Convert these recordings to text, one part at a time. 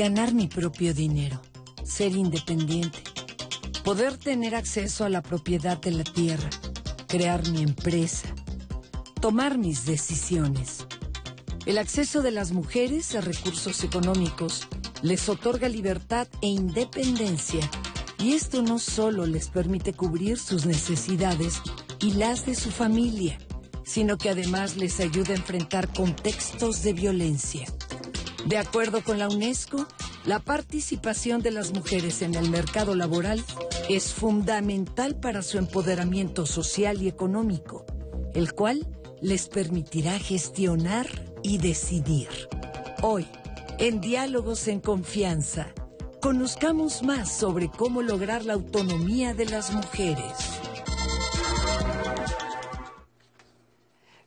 Ganar mi propio dinero, ser independiente, poder tener acceso a la propiedad de la tierra, crear mi empresa, tomar mis decisiones. El acceso de las mujeres a recursos económicos les otorga libertad e independencia y esto no solo les permite cubrir sus necesidades y las de su familia, sino que además les ayuda a enfrentar contextos de violencia. De acuerdo con la UNESCO, la participación de las mujeres en el mercado laboral es fundamental para su empoderamiento social y económico, el cual les permitirá gestionar y decidir. Hoy, en Diálogos en Confianza, conozcamos más sobre cómo lograr la autonomía de las mujeres.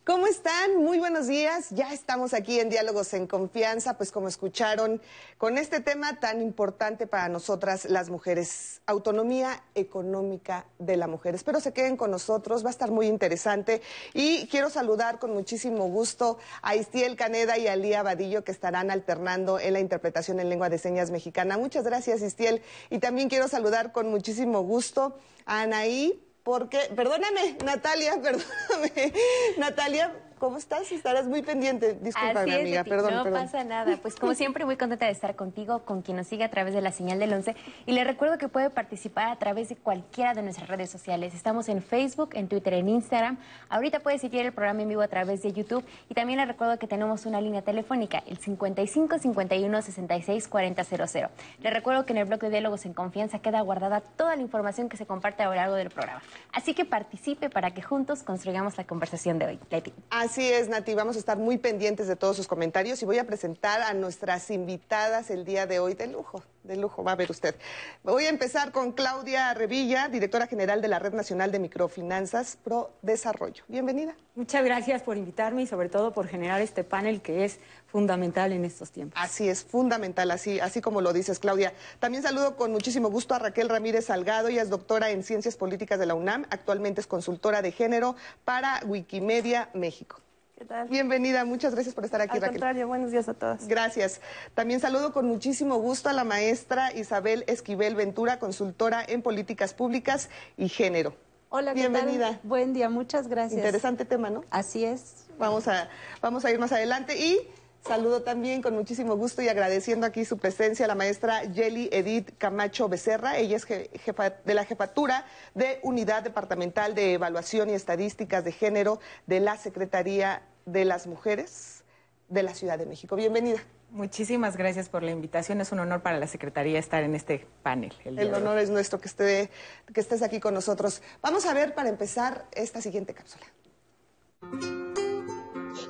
¿Cómo están? Muy buenos días. Ya estamos aquí en Diálogos en Confianza, pues como escucharon, con este tema tan importante para nosotras las mujeres, autonomía económica de la mujer. Espero se queden con nosotros, va a estar muy interesante. Y quiero saludar con muchísimo gusto a Istiel Caneda y a Lía Vadillo, que estarán alternando en la interpretación en lengua de señas mexicana. Muchas gracias, Istiel. Y también quiero saludar con muchísimo gusto a Anaí porque, perdóname, Natalia, perdóname, Natalia, ¿Cómo estás? Estarás muy pendiente. Disculpame, amiga, perdón. No pasa nada. Pues como siempre, muy contenta de estar contigo, con quien nos sigue a través de la señal del 11. Y le recuerdo que puede participar a través de cualquiera de nuestras redes sociales. Estamos en Facebook, en Twitter, en Instagram. Ahorita puede seguir el programa en vivo a través de YouTube. Y también le recuerdo que tenemos una línea telefónica, el 55 51 66 40 00. Le recuerdo que en el blog de diálogos en confianza queda guardada toda la información que se comparte a lo largo del programa. Así que participe para que juntos construyamos la conversación de hoy. Leti. Así es, Nati. Vamos a estar muy pendientes de todos sus comentarios y voy a presentar a nuestras invitadas el día de hoy de lujo. De lujo, va a ver usted. Voy a empezar con Claudia Revilla, directora general de la Red Nacional de Microfinanzas Pro Desarrollo. Bienvenida. Muchas gracias por invitarme y sobre todo por generar este panel que es fundamental en estos tiempos. Así es, fundamental, así, así como lo dices, Claudia. También saludo con muchísimo gusto a Raquel Ramírez Salgado, ella es doctora en Ciencias Políticas de la UNAM, actualmente es consultora de género para Wikimedia México. ¿Qué tal? Bienvenida, muchas gracias por estar aquí, Al Raquel. contrario, buenos días a todas. Gracias. También saludo con muchísimo gusto a la maestra Isabel Esquivel Ventura, consultora en políticas públicas y género. Hola, ¿qué Bienvenida. tal? Buen día, muchas gracias. Interesante tema, ¿no? Así es. Vamos a, vamos a ir más adelante y saludo también con muchísimo gusto y agradeciendo aquí su presencia a la maestra Yeli Edith Camacho Becerra. Ella es je- jefa de la jefatura de Unidad Departamental de Evaluación y Estadísticas de Género de la Secretaría de las Mujeres de la Ciudad de México. Bienvenida. Muchísimas gracias por la invitación. Es un honor para la Secretaría estar en este panel. El, El honor es nuestro que, esté, que estés aquí con nosotros. Vamos a ver para empezar esta siguiente cápsula.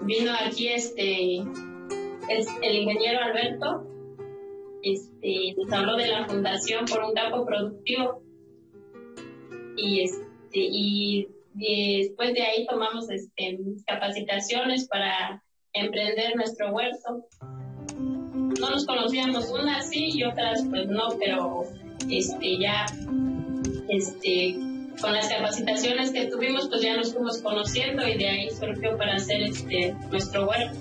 vino aquí este el, el ingeniero Alberto este nos habló de la fundación por un campo productivo y este y, después de ahí tomamos este capacitaciones para emprender nuestro huerto no nos conocíamos unas sí y otras pues no pero este ya este con las capacitaciones que tuvimos, pues ya nos fuimos conociendo y de ahí surgió para hacer este nuestro huerto.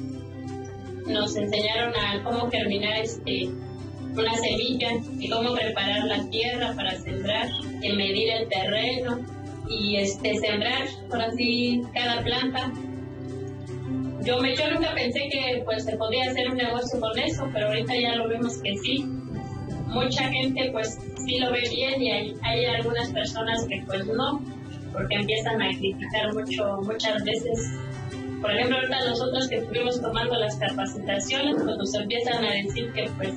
Nos enseñaron a cómo germinar este una semilla y cómo preparar la tierra para sembrar, y medir el terreno y este sembrar por así cada planta. Yo me yo nunca pensé que pues se podía hacer un negocio con eso, pero ahorita ya lo vemos que sí. Mucha gente pues sí lo ve bien y hay, hay algunas personas que pues no, porque empiezan a criticar mucho muchas veces. Por ejemplo, ahorita nosotros que estuvimos tomando las capacitaciones, pues nos empiezan a decir que pues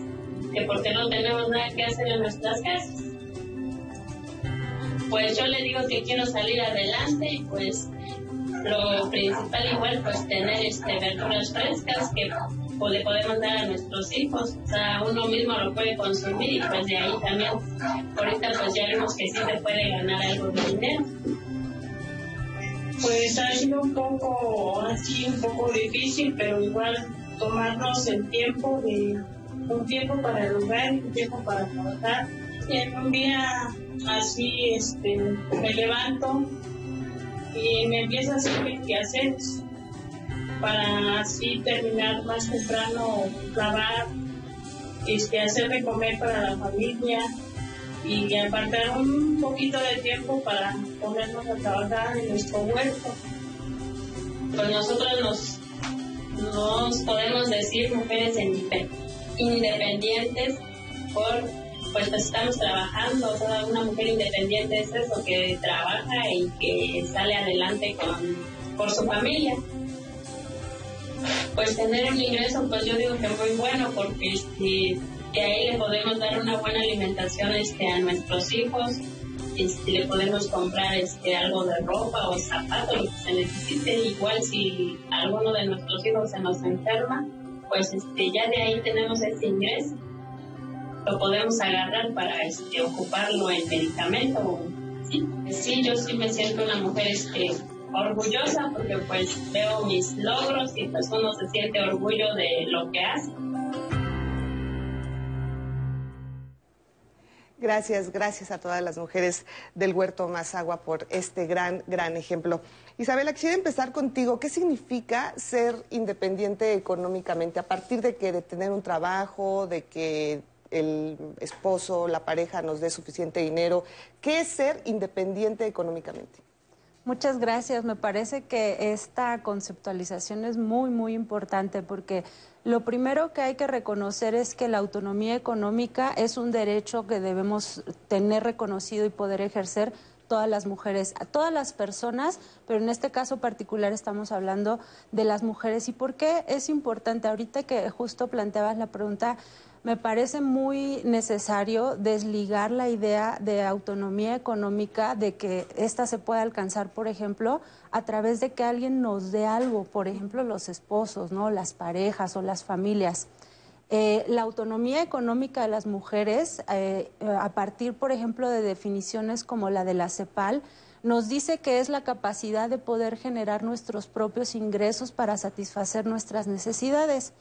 que porque no tenemos nada que hacer en nuestras casas. Pues yo le digo que quiero salir adelante y pues lo principal igual pues tener este verduras frescas que le podemos dar a nuestros hijos, o sea, uno mismo lo puede consumir y pues de ahí también, ahorita pues ya vemos que sí se puede ganar algo de dinero. Pues ha sido un poco así, un poco difícil, pero igual tomarnos el tiempo de un tiempo para y un tiempo para trabajar. En un día así, este, me levanto y me empiezo a hacer mis quehaceres para así terminar más temprano, lavar, este, hacer de comer para la familia y apartar un poquito de tiempo para ponernos a trabajar en nuestro huerto. Pues nosotros nos, nos podemos decir mujeres independientes por pues estamos trabajando, toda una mujer independiente es eso, que trabaja y que sale adelante con, por su familia. Pues tener un ingreso, pues yo digo que muy bueno, porque este, de ahí le podemos dar una buena alimentación este, a nuestros hijos, este, le podemos comprar este, algo de ropa o zapatos, lo que se necesite. Igual si alguno de nuestros hijos se nos enferma, pues este, ya de ahí tenemos ese ingreso. Lo podemos agarrar para este, ocuparlo en medicamento. Sí, sí, yo sí me siento una mujer este, orgullosa porque pues veo mis logros y pues uno se siente orgullo de lo que hace. Gracias, gracias a todas las mujeres del Huerto Más Agua por este gran, gran ejemplo. Isabela, quisiera empezar contigo. ¿Qué significa ser independiente económicamente? ¿A partir de que de tener un trabajo, de que el esposo, la pareja nos dé suficiente dinero? ¿Qué es ser independiente económicamente? Muchas gracias. Me parece que esta conceptualización es muy, muy importante porque lo primero que hay que reconocer es que la autonomía económica es un derecho que debemos tener reconocido y poder ejercer todas las mujeres, a todas las personas, pero en este caso particular estamos hablando de las mujeres. ¿Y por qué es importante? Ahorita que justo planteabas la pregunta, me parece muy necesario desligar la idea de autonomía económica, de que ésta se pueda alcanzar, por ejemplo, a través de que alguien nos dé algo, por ejemplo, los esposos, ¿no? las parejas o las familias. Eh, la autonomía económica de las mujeres, eh, a partir, por ejemplo, de definiciones como la de la CEPAL, nos dice que es la capacidad de poder generar nuestros propios ingresos para satisfacer nuestras necesidades.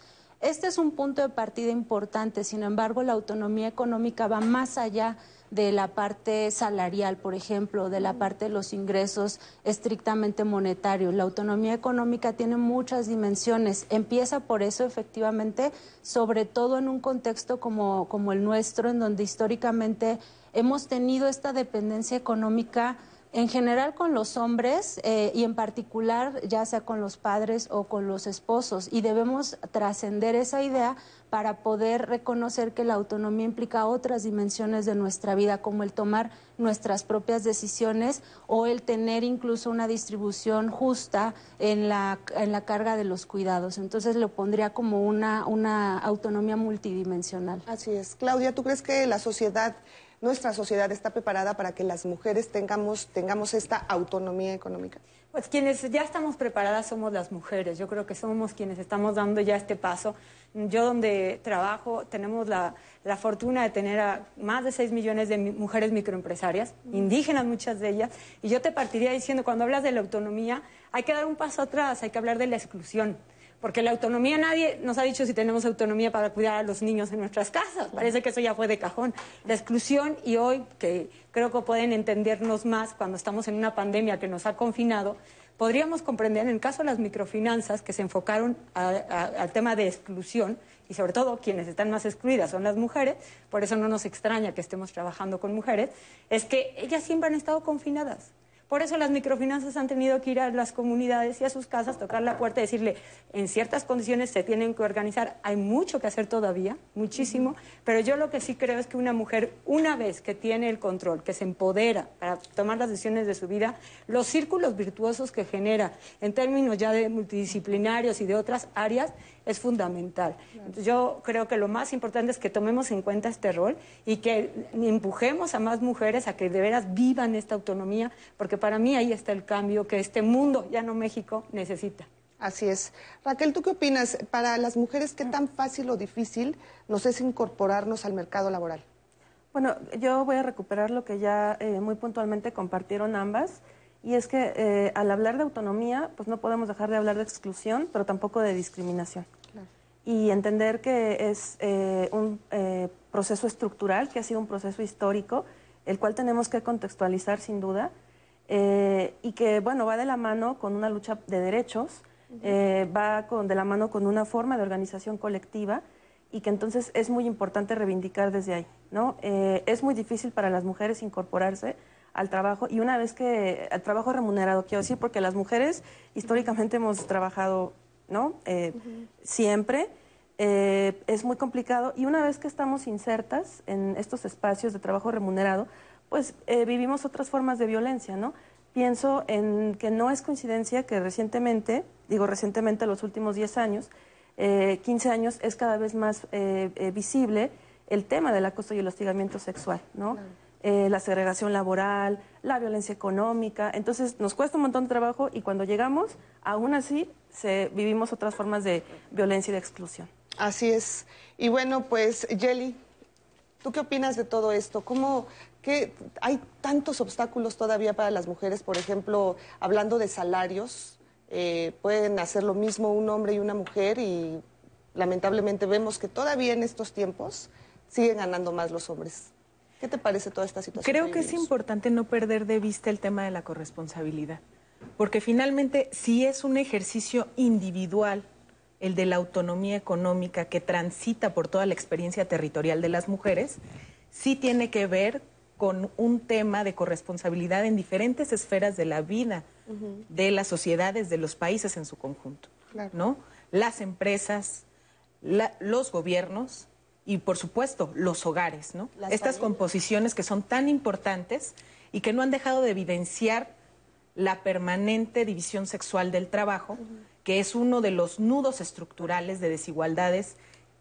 Este es un punto de partida importante, sin embargo, la autonomía económica va más allá de la parte salarial, por ejemplo, de la parte de los ingresos estrictamente monetarios. La autonomía económica tiene muchas dimensiones. Empieza por eso, efectivamente, sobre todo en un contexto como, como el nuestro, en donde históricamente hemos tenido esta dependencia económica en general con los hombres eh, y en particular ya sea con los padres o con los esposos y debemos trascender esa idea para poder reconocer que la autonomía implica otras dimensiones de nuestra vida como el tomar nuestras propias decisiones o el tener incluso una distribución justa en la, en la carga de los cuidados. Entonces lo pondría como una, una autonomía multidimensional. Así es. Claudia, ¿tú crees que la sociedad nuestra sociedad está preparada para que las mujeres tengamos, tengamos esta autonomía económica? Pues quienes ya estamos preparadas somos las mujeres. Yo creo que somos quienes estamos dando ya este paso. Yo donde trabajo tenemos la, la fortuna de tener a más de 6 millones de mujeres microempresarias, indígenas muchas de ellas, y yo te partiría diciendo, cuando hablas de la autonomía, hay que dar un paso atrás, hay que hablar de la exclusión. Porque la autonomía, nadie nos ha dicho si tenemos autonomía para cuidar a los niños en nuestras casas. Parece que eso ya fue de cajón. La exclusión, y hoy que creo que pueden entendernos más cuando estamos en una pandemia que nos ha confinado, podríamos comprender en el caso de las microfinanzas que se enfocaron al tema de exclusión, y sobre todo quienes están más excluidas son las mujeres, por eso no nos extraña que estemos trabajando con mujeres, es que ellas siempre han estado confinadas. Por eso las microfinanzas han tenido que ir a las comunidades y a sus casas, tocar la puerta y decirle, en ciertas condiciones se tienen que organizar. Hay mucho que hacer todavía, muchísimo, pero yo lo que sí creo es que una mujer, una vez que tiene el control, que se empodera para tomar las decisiones de su vida, los círculos virtuosos que genera en términos ya de multidisciplinarios y de otras áreas, es fundamental. yo creo que lo más importante es que tomemos en cuenta este rol y que empujemos a más mujeres a que de veras vivan esta autonomía, porque para mí ahí está el cambio que este mundo, ya no México, necesita. Así es. Raquel, ¿tú qué opinas? Para las mujeres, ¿qué tan fácil o difícil nos es incorporarnos al mercado laboral? Bueno, yo voy a recuperar lo que ya eh, muy puntualmente compartieron ambas. Y es que eh, al hablar de autonomía, pues no podemos dejar de hablar de exclusión, pero tampoco de discriminación. Y entender que es eh, un eh, proceso estructural, que ha sido un proceso histórico, el cual tenemos que contextualizar sin duda, y que, bueno, va de la mano con una lucha de derechos, va con, de la mano con una forma de organización colectiva, y que entonces es muy importante reivindicar desde ahí, ¿no? Eh, es muy difícil para las mujeres incorporarse al trabajo y una vez que al trabajo remunerado, quiero decir, porque las mujeres históricamente hemos trabajado, ¿no? Eh, siempre. Eh, es muy complicado y una vez que estamos insertas en estos espacios de trabajo remunerado, pues vivimos otras formas de violencia, ¿no? Pienso en que no es coincidencia que recientemente, digo recientemente los últimos 10 años, 15 años es cada vez más visible el tema del acoso y el hostigamiento sexual, ¿no? Eh, la segregación laboral, la violencia económica. Entonces nos cuesta un montón de trabajo y cuando llegamos, aún así, se, vivimos otras formas de violencia y de exclusión. Así es. Y bueno, pues, Jelly, ¿tú qué opinas de todo esto? ¿Cómo que hay tantos obstáculos todavía para las mujeres? Por ejemplo, hablando de salarios, eh, pueden hacer lo mismo un hombre y una mujer y lamentablemente vemos que todavía en estos tiempos siguen ganando más los hombres. ¿Qué te parece toda esta situación? Creo que es importante no perder de vista el tema de la corresponsabilidad, porque finalmente si es un ejercicio individual el de la autonomía económica que transita por toda la experiencia territorial de las mujeres, sí tiene que ver con un tema de corresponsabilidad en diferentes esferas de la vida de las sociedades, de los países en su conjunto, ¿no? Las empresas, los gobiernos, y por supuesto los hogares, ¿no? Estas composiciones que son tan importantes y que no han dejado de evidenciar la permanente división sexual del trabajo, que es uno de los nudos estructurales de desigualdades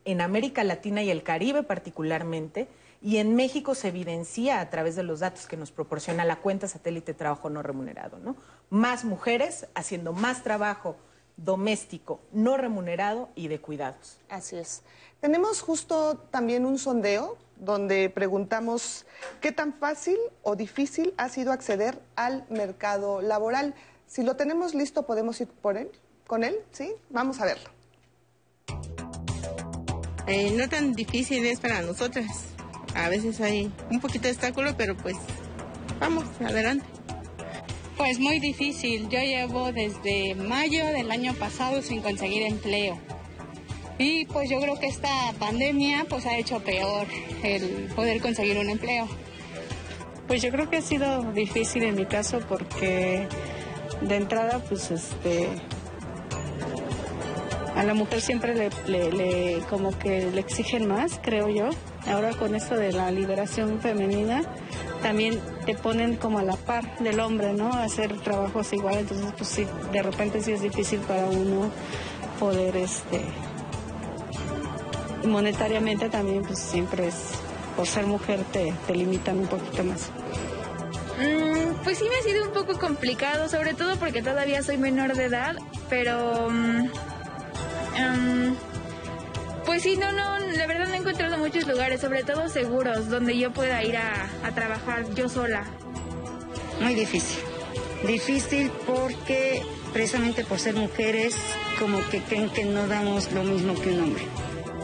en América Latina y el Caribe particularmente, y en México se evidencia a través de los datos que nos proporciona la cuenta satélite trabajo no remunerado, ¿no? Más mujeres haciendo más trabajo doméstico no remunerado y de cuidados. Así es. Tenemos justo también un sondeo donde preguntamos qué tan fácil o difícil ha sido acceder al mercado laboral. Si lo tenemos listo, podemos ir por él, con él, ¿sí? Vamos a verlo. Eh, no tan difícil es para nosotras. A veces hay un poquito de obstáculo, pero pues vamos, adelante. Pues muy difícil. Yo llevo desde mayo del año pasado sin conseguir empleo. Y pues yo creo que esta pandemia pues ha hecho peor el poder conseguir un empleo. Pues yo creo que ha sido difícil en mi caso porque de entrada pues este a la mujer siempre le, como que le exigen más, creo yo. Ahora con esto de la liberación femenina también te ponen como a la par del hombre, ¿no? hacer trabajos igual, entonces pues sí, de repente sí es difícil para uno poder este monetariamente también pues siempre es, por ser mujer te, te limitan un poquito más. Mm, pues sí me ha sido un poco complicado, sobre todo porque todavía soy menor de edad, pero... Mm, em, pues sí, no, no, la verdad no he encontrado muchos lugares, sobre todo seguros, donde yo pueda ir a, a trabajar yo sola. Muy difícil. Difícil porque precisamente por ser mujeres como que creen que no damos lo mismo que un hombre.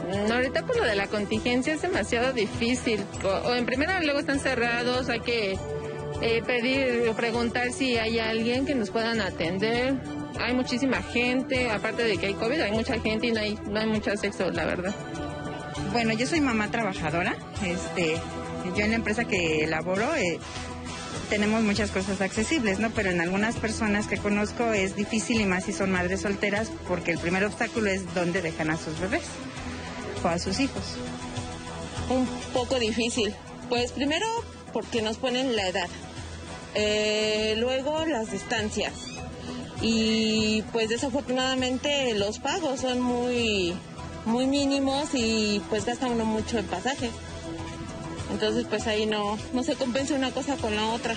Mm, ahorita por lo de la contingencia es demasiado difícil. O, en primera luego están cerrados, hay que eh, pedir o preguntar si hay alguien que nos puedan atender. Hay muchísima gente, aparte de que hay COVID, hay mucha gente y no hay, no hay mucho sexo, la verdad. Bueno, yo soy mamá trabajadora. Este, yo en la empresa que laboro eh, tenemos muchas cosas accesibles, ¿no? Pero en algunas personas que conozco es difícil y más si son madres solteras porque el primer obstáculo es dónde dejan a sus bebés a sus hijos? Un poco difícil. Pues primero porque nos ponen la edad. Eh, luego las distancias. Y pues desafortunadamente los pagos son muy, muy mínimos y pues gasta uno mucho en pasaje. Entonces pues ahí no, no se compensa una cosa con la otra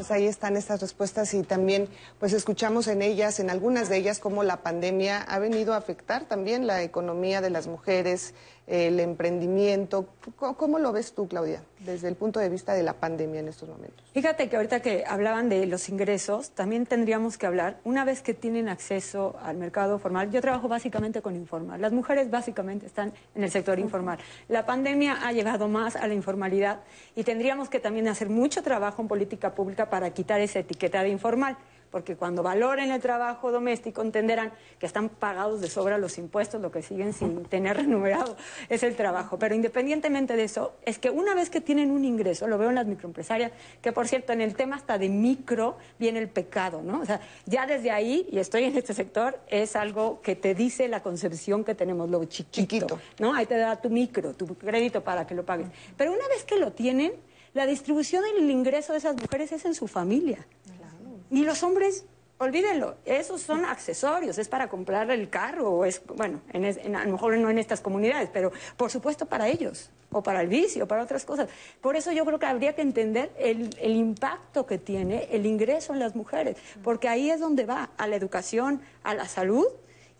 pues ahí están estas respuestas y también pues escuchamos en ellas, en algunas de ellas, cómo la pandemia ha venido a afectar también la economía de las mujeres, el emprendimiento. ¿Cómo, lo ves tú, Claudia, desde el punto de vista de la pandemia en estos momentos? Fíjate que ahorita que hablaban de los ingresos, también tendríamos que hablar, una vez que tienen acceso al mercado formal, yo trabajo básicamente con informal, las mujeres básicamente están en el sector informal. La pandemia ha llegado más a la informalidad y tendríamos que también hacer mucho trabajo en política pública para quitar esa etiqueta de informal porque cuando valoren el trabajo doméstico entenderán que están pagados de sobra los impuestos, lo que siguen sin tener remunerado es el trabajo. Pero independientemente de eso, es que una vez que tienen un ingreso, lo veo en las microempresarias, que por cierto, en el tema hasta de micro viene el pecado, ¿no? O sea, ya desde ahí, y estoy en este sector, es algo que te dice la concepción que tenemos, lo chiquito, ¿no? Ahí te da tu micro, tu crédito para que lo pagues. Pero una vez que lo tienen, la distribución del ingreso de esas mujeres es en su familia. Y los hombres, olvídenlo, esos son accesorios, es para comprar el carro, o es, bueno, en, a lo mejor no en estas comunidades, pero por supuesto para ellos, o para el vicio, para otras cosas. Por eso yo creo que habría que entender el, el impacto que tiene el ingreso en las mujeres, porque ahí es donde va, a la educación, a la salud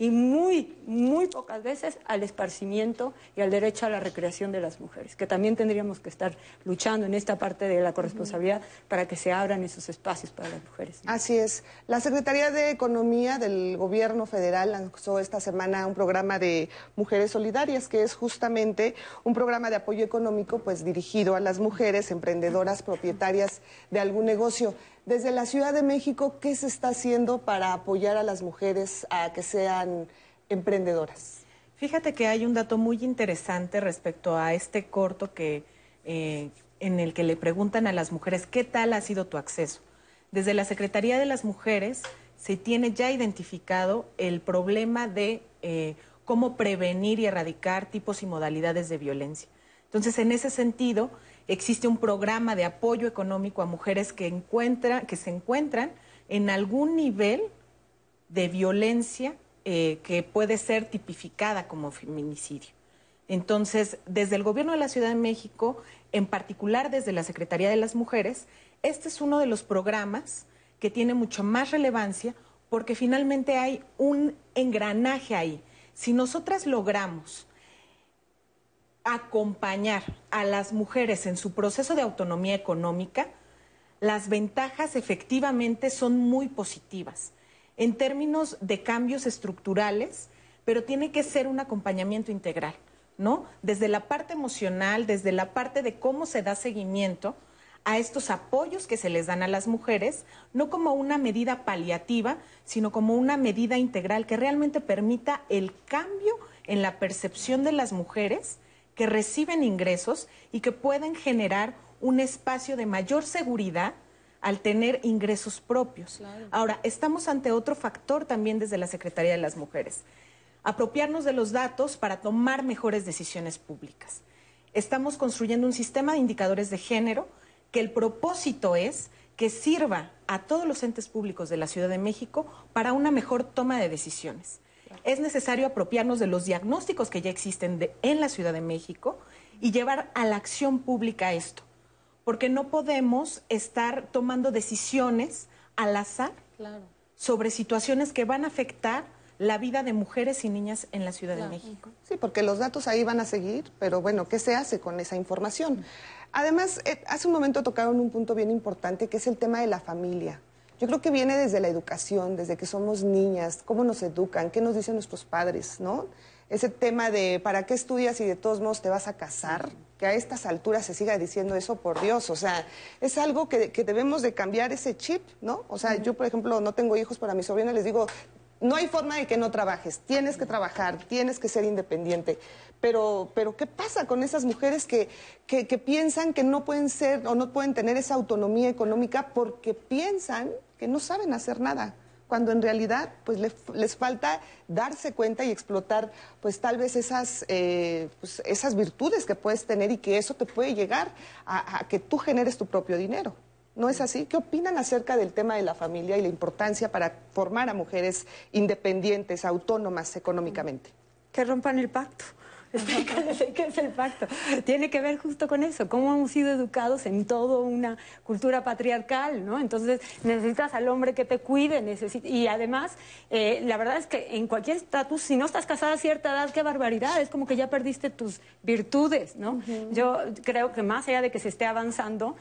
y muy, muy pocas veces al esparcimiento y al derecho a la recreación de las mujeres, que también tendríamos que estar luchando en esta parte de la corresponsabilidad para que se abran esos espacios para las mujeres. Así es. La Secretaría de Economía del Gobierno Federal lanzó esta semana un programa de Mujeres Solidarias, que es justamente un programa de apoyo económico pues dirigido a las mujeres emprendedoras propietarias de algún negocio. Desde la Ciudad de México, ¿qué se está haciendo para apoyar a las mujeres a que sean emprendedoras? Fíjate que hay un dato muy interesante respecto a este corto que, eh, en el que le preguntan a las mujeres qué tal ha sido tu acceso. Desde la Secretaría de las Mujeres se tiene ya identificado el problema de eh, cómo prevenir y erradicar tipos y modalidades de violencia. Entonces, en ese sentido, existe un programa de apoyo económico a mujeres que, que se encuentran en algún nivel de violencia eh, que puede ser tipificada como feminicidio. Entonces, desde el Gobierno de la Ciudad de México, en particular desde la Secretaría de las Mujeres, este es uno de los programas que tiene mucho más relevancia porque finalmente hay un engranaje ahí. Si nosotras logramos acompañar a las mujeres en su proceso de autonomía económica, las ventajas efectivamente son muy positivas en términos de cambios estructurales, pero tiene que ser un acompañamiento integral, ¿no? Desde la parte emocional, desde la parte de cómo se da seguimiento a estos apoyos que se les dan a las mujeres, no como una medida paliativa, sino como una medida integral que realmente permita el cambio en la percepción de las mujeres que reciben ingresos y que pueden generar un espacio de mayor seguridad al tener ingresos propios. Ahora, estamos ante otro factor también desde la Secretaría de las Mujeres. Apropiarnos de los datos para tomar mejores decisiones públicas. Estamos construyendo un sistema de indicadores de género que el propósito es que sirva a todos los entes públicos de la Ciudad de México para una mejor toma de decisiones es necesario apropiarnos de los diagnósticos que ya existen en la Ciudad de México y llevar a la acción pública esto. Porque no podemos estar tomando decisiones al azar sobre situaciones que van a afectar la vida de mujeres y niñas en la Ciudad de México. Sí, porque los datos ahí van a seguir, pero bueno, ¿qué se hace con esa información? Además, eh, hace un momento tocaron un punto bien importante, que es el tema de la familia. Yo creo que viene desde la educación, desde que somos niñas, cómo nos educan, qué nos dicen nuestros padres, ¿no? Ese tema de para qué estudias y de todos modos te vas a casar, que a estas alturas se siga diciendo eso, por Dios, o sea, es algo que, debemos de cambiar ese chip, ¿no? O sea, yo, por ejemplo, no tengo hijos, para mi sobrina les digo, no hay forma de que no trabajes, tienes que trabajar, tienes que ser independiente. Pero, pero ¿qué pasa con esas mujeres que, que, piensan que no pueden ser o no pueden tener esa autonomía económica porque piensan que no saben hacer nada? cuando en realidad pues les, falta darse cuenta y explotar pues tal vez esas, eh, pues, esas virtudes que puedes tener y que eso te puede llegar a que tú generes tu propio dinero. ¿No es así? ¿Qué opinan acerca del tema de la familia y la importancia para formar a mujeres independientes, autónomas económicamente? Que rompan el pacto. ¿qué es el pacto? Tiene que ver justo con eso, cómo hemos sido educados en toda una cultura patriarcal, ¿no? Entonces necesitas al hombre que te cuide, y además, eh, la verdad es que en cualquier estatus, si no estás casada a cierta edad, qué barbaridad, es como que ya perdiste tus virtudes, ¿no? Yo creo que más allá de que se esté avanzando,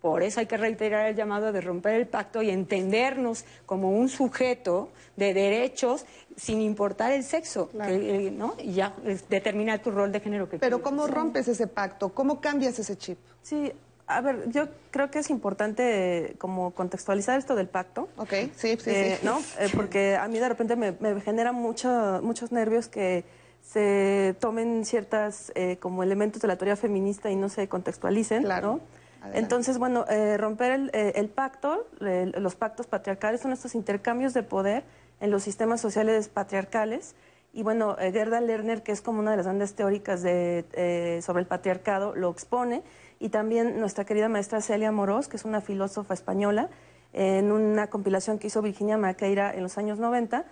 por eso hay que reiterar el llamado de romper el pacto y entendernos como un sujeto de derechos sin importar el sexo, eh, ¿no? Y ya determinar tu rol de género. Que Pero ¿cómo rompes ese pacto? ¿Cómo cambias ese chip? Sí, A ver, yo creo que es importante eh, como contextualizar esto del pacto. Ok, sí, sí, eh, sí. ¿no? Eh, porque a mí de repente me, me genera mucho, muchos nervios que se tomen ciertas eh, como elementos de la teoría feminista y no se contextualicen, ¿no? Entonces, bueno, eh, romper el, eh, el pacto, los pactos patriarcales son estos intercambios de poder en los sistemas sociales patriarcales. Y bueno, eh, Gerda Lerner, que es como una de las grandes teóricas de, eh, sobre el patriarcado, lo expone. Y también nuestra querida maestra Celia Morós, que es una filósofa española, en una compilación que hizo Virginia Maqueira en los años 90,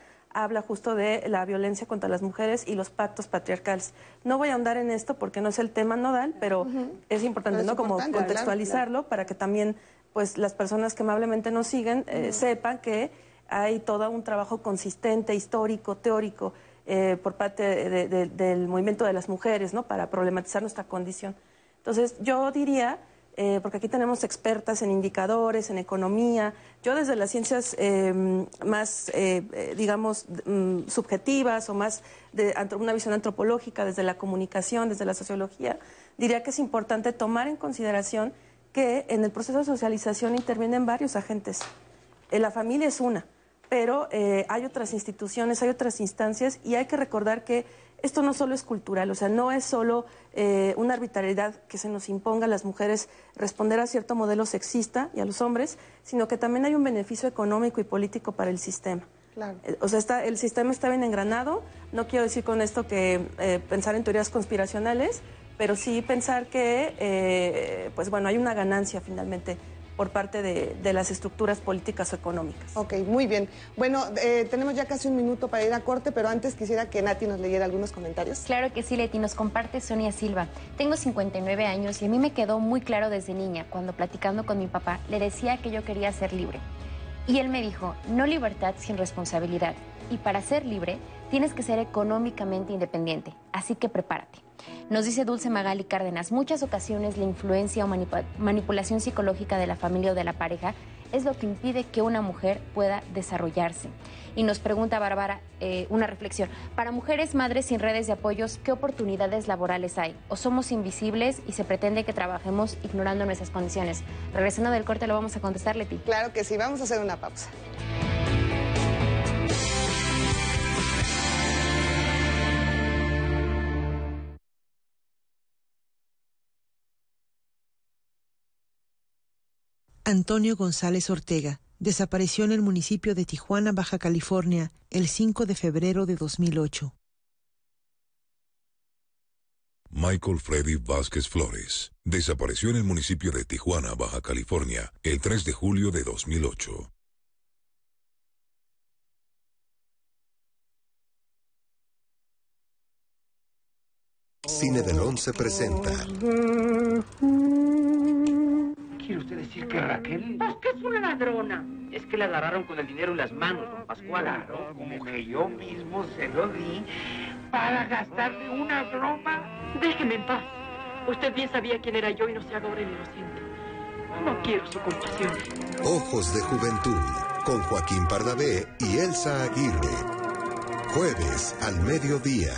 habla justo de la violencia contra las mujeres y los pactos patriarcales. No voy a ahondar en esto porque no es el tema nodal, pero es importante, Pero es ¿no? Como claro, contextualizarlo para que también pues las personas que amablemente nos siguen eh, sepan que hay todo un trabajo consistente, histórico, teórico, eh, por parte de- de- del movimiento de las mujeres, ¿no? Para problematizar nuestra condición. Entonces, yo diría, eh, porque aquí tenemos expertas en indicadores, en economía, yo desde las ciencias eh, más, eh, eh, digamos, mm, subjetivas o más de una visión antropológica, desde la comunicación, desde la sociología, diría que es importante tomar en consideración que en el proceso de socialización intervienen varios agentes. Eh, la familia es una, pero hay otras instituciones, hay otras instancias y hay que recordar que esto no solo es cultural, o sea, no es solo eh, una arbitrariedad que se nos imponga a las mujeres responder a cierto modelo sexista y a los hombres, sino que también hay un beneficio económico y político para el sistema. Claro. Eh, O sea, está, el sistema está bien engranado. No quiero decir con esto que eh, pensar en teorías conspiracionales, pero sí pensar que, eh, pues bueno, hay una ganancia finalmente por parte de, de las estructuras políticas o económicas. Ok, muy bien. Bueno, eh, tenemos ya casi un minuto para ir a corte, pero antes quisiera que Nati nos leyera algunos comentarios. Claro que sí, Leti, nos comparte Sonia Silva. Tengo 59 años y a mí me quedó muy claro desde niña, cuando platicando con mi papá, le decía que yo quería ser libre. Y él me dijo, no libertad sin responsabilidad. Y para ser libre, tienes que ser económicamente independiente. Así que prepárate. Nos dice Dulce Magali Cárdenas, muchas ocasiones la influencia o manipu- manipulación psicológica de la familia o de la pareja es lo que impide que una mujer pueda desarrollarse. Y nos pregunta Bárbara eh, una reflexión. Para mujeres madres sin redes de apoyos, ¿qué oportunidades laborales hay? ¿O somos invisibles y se pretende que trabajemos ignorando nuestras condiciones? Regresando del corte lo vamos a contestar, Leti. Claro que sí, vamos a hacer una pausa. Antonio González Ortega desapareció en el municipio de Tijuana, Baja California, el 5 de febrero de 2008. Michael Freddy Vázquez Flores desapareció en el municipio de Tijuana, Baja California, el 3 de julio de 2008. Cine del 11 presenta ¿Quiere usted decir que Raquel? Pues que es una ladrona. Es que la agarraron con el dinero en las manos, don Pascual. Claro, como que yo mismo se lo di para gastarle una broma. Déjeme en paz. Usted bien sabía quién era yo y no se haga ahora el inocente. No quiero su compasión. Ojos de Juventud con Joaquín Pardavé y Elsa Aguirre. Jueves al mediodía.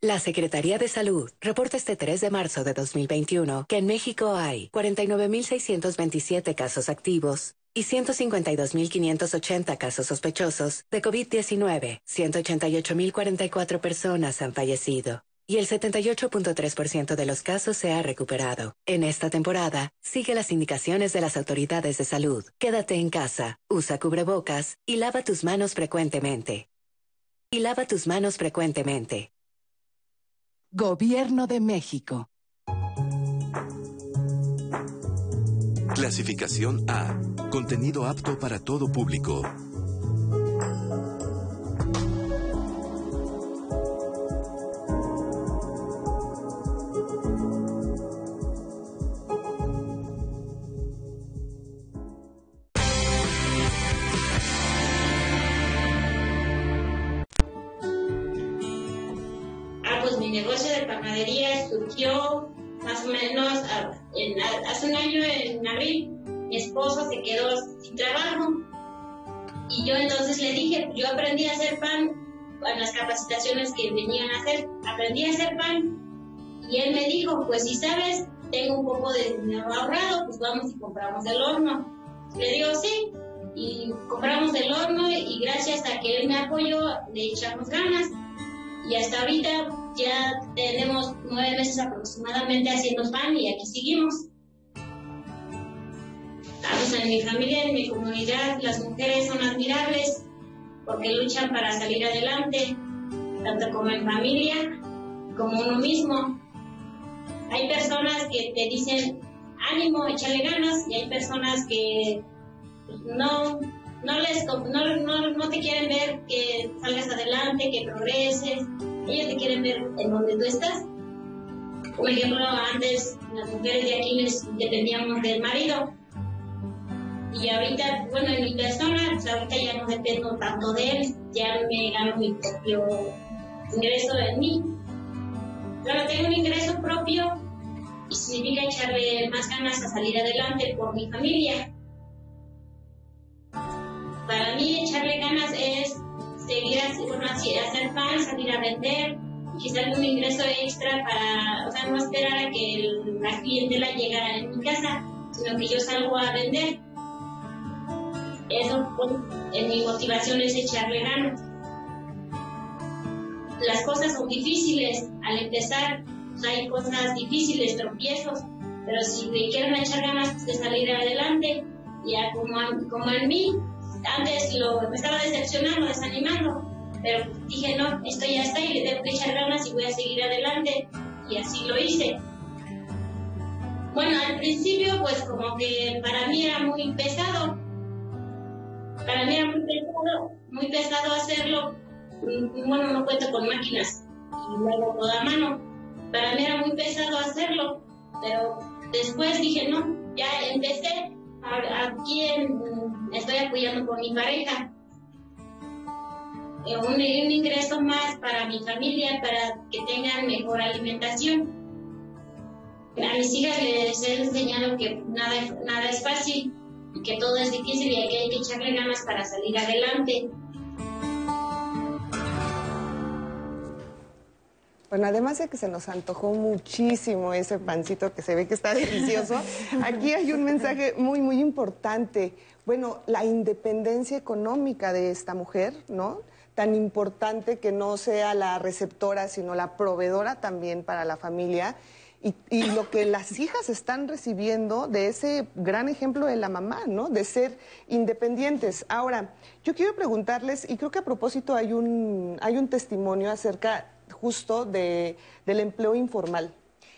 La Secretaría de Salud reporta este 3 de marzo de 2021 que en México hay 49.627 casos activos y 152.580 casos sospechosos de COVID-19. 188.044 personas han fallecido y el 78.3% de los casos se ha recuperado. En esta temporada, sigue las indicaciones de las autoridades de salud. Quédate en casa, usa cubrebocas y lava tus manos frecuentemente. Y lava tus manos frecuentemente. Gobierno de México. Clasificación A. Contenido apto para todo público. Compramos el horno. Le digo, sí, y compramos el horno y gracias a que él me apoyó, le echamos ganas. Y hasta ahorita ya tenemos nueve meses aproximadamente haciendo pan y aquí seguimos. en mi familia, en mi comunidad, las mujeres son admirables porque luchan para salir adelante, tanto como en familia como uno mismo. Hay personas que te dicen ánimo, échale ganas, y hay personas que no, no, les, no, no, te quieren ver que salgas adelante, que progreses, ellos te quieren ver en donde tú estás. Por ejemplo, antes las mujeres de aquí dependíamos del marido. Y ahorita, bueno, en mi persona, pues ahorita ya no dependo tanto de él, ya me gano mi propio ingreso de mí. Claro, tengo un ingreso propio significa echarle más ganas a salir adelante por mi familia. Para mí echarle ganas es seguir bueno, hacer pan, salir a vender, quizás un ingreso extra para, o sea, no esperar a que la clientela llegara en mi casa, sino que yo salgo a vender. Eso, pues, mi motivación es echarle ganas. Las cosas son difíciles al empezar, hay cosas difíciles, tropiezos, pero si le quieren echar ganas de salir adelante, ya como, en mí, antes lo, me estaba decepcionando, desanimando, pero dije, no, esto ya está y le tengo que echar ganas y voy a seguir adelante. Y así lo hice. Bueno, al principio, pues como que para mí era muy pesado. Para mí era muy pesado, muy pesado hacerlo. Mm, bueno, no cuento con máquinas y luego toda mano. Para mí era muy pesado hacerlo, pero después dije, no, ya empecé. Aquí estoy apoyando con mi pareja. Eh, un, un, ingreso más para mi familia, para que tengan mejor alimentación. A mis hijas les he enseñado que nada, nada es fácil, que todo es difícil y que hay que echarle ganas para salir adelante. Bueno, además de que se nos antojó muchísimo ese pancito que se ve que está delicioso, aquí hay un mensaje muy, muy importante. Bueno, la independencia económica de esta mujer, ¿no? Tan importante que no sea la receptora, sino la proveedora también para la familia. Y, lo que las hijas están recibiendo de ese gran ejemplo de la mamá, ¿no? De ser independientes. Ahora, yo quiero preguntarles, y creo que a propósito hay un, hay un testimonio acerca justo de, del empleo informal.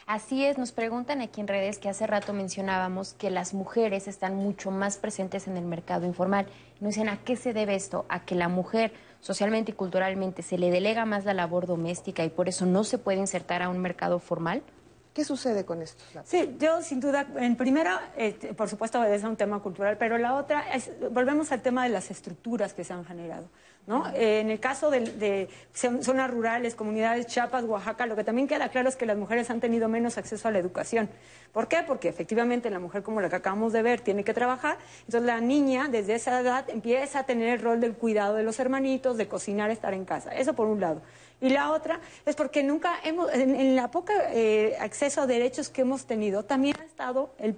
Así es, nos preguntan aquí en redes que hace rato mencionábamos que las mujeres están mucho más presentes en el mercado informal. Nos dicen, ¿a qué se debe esto? A que la mujer socialmente y culturalmente se le delega más la labor doméstica y por eso no se puede insertar a un mercado formal. ¿Qué sucede con esto? Sí, yo sin duda, en primera, este, por supuesto obedece a un tema cultural, pero la otra es, volvemos al tema de las estructuras que se han generado. ¿No? Eh, en el caso de, zonas rurales, comunidades Chiapas, Oaxaca, lo que también queda claro es que las mujeres han tenido menos acceso a la educación. ¿Por qué? Porque efectivamente la mujer, como la que acabamos de ver, tiene que trabajar. Entonces la niña, desde esa edad, empieza a tener el rol del cuidado de los hermanitos, de cocinar, estar en casa. Eso por un lado. Y la otra es porque nunca hemos, en, la poca eh, acceso a derechos que hemos tenido, también ha estado el,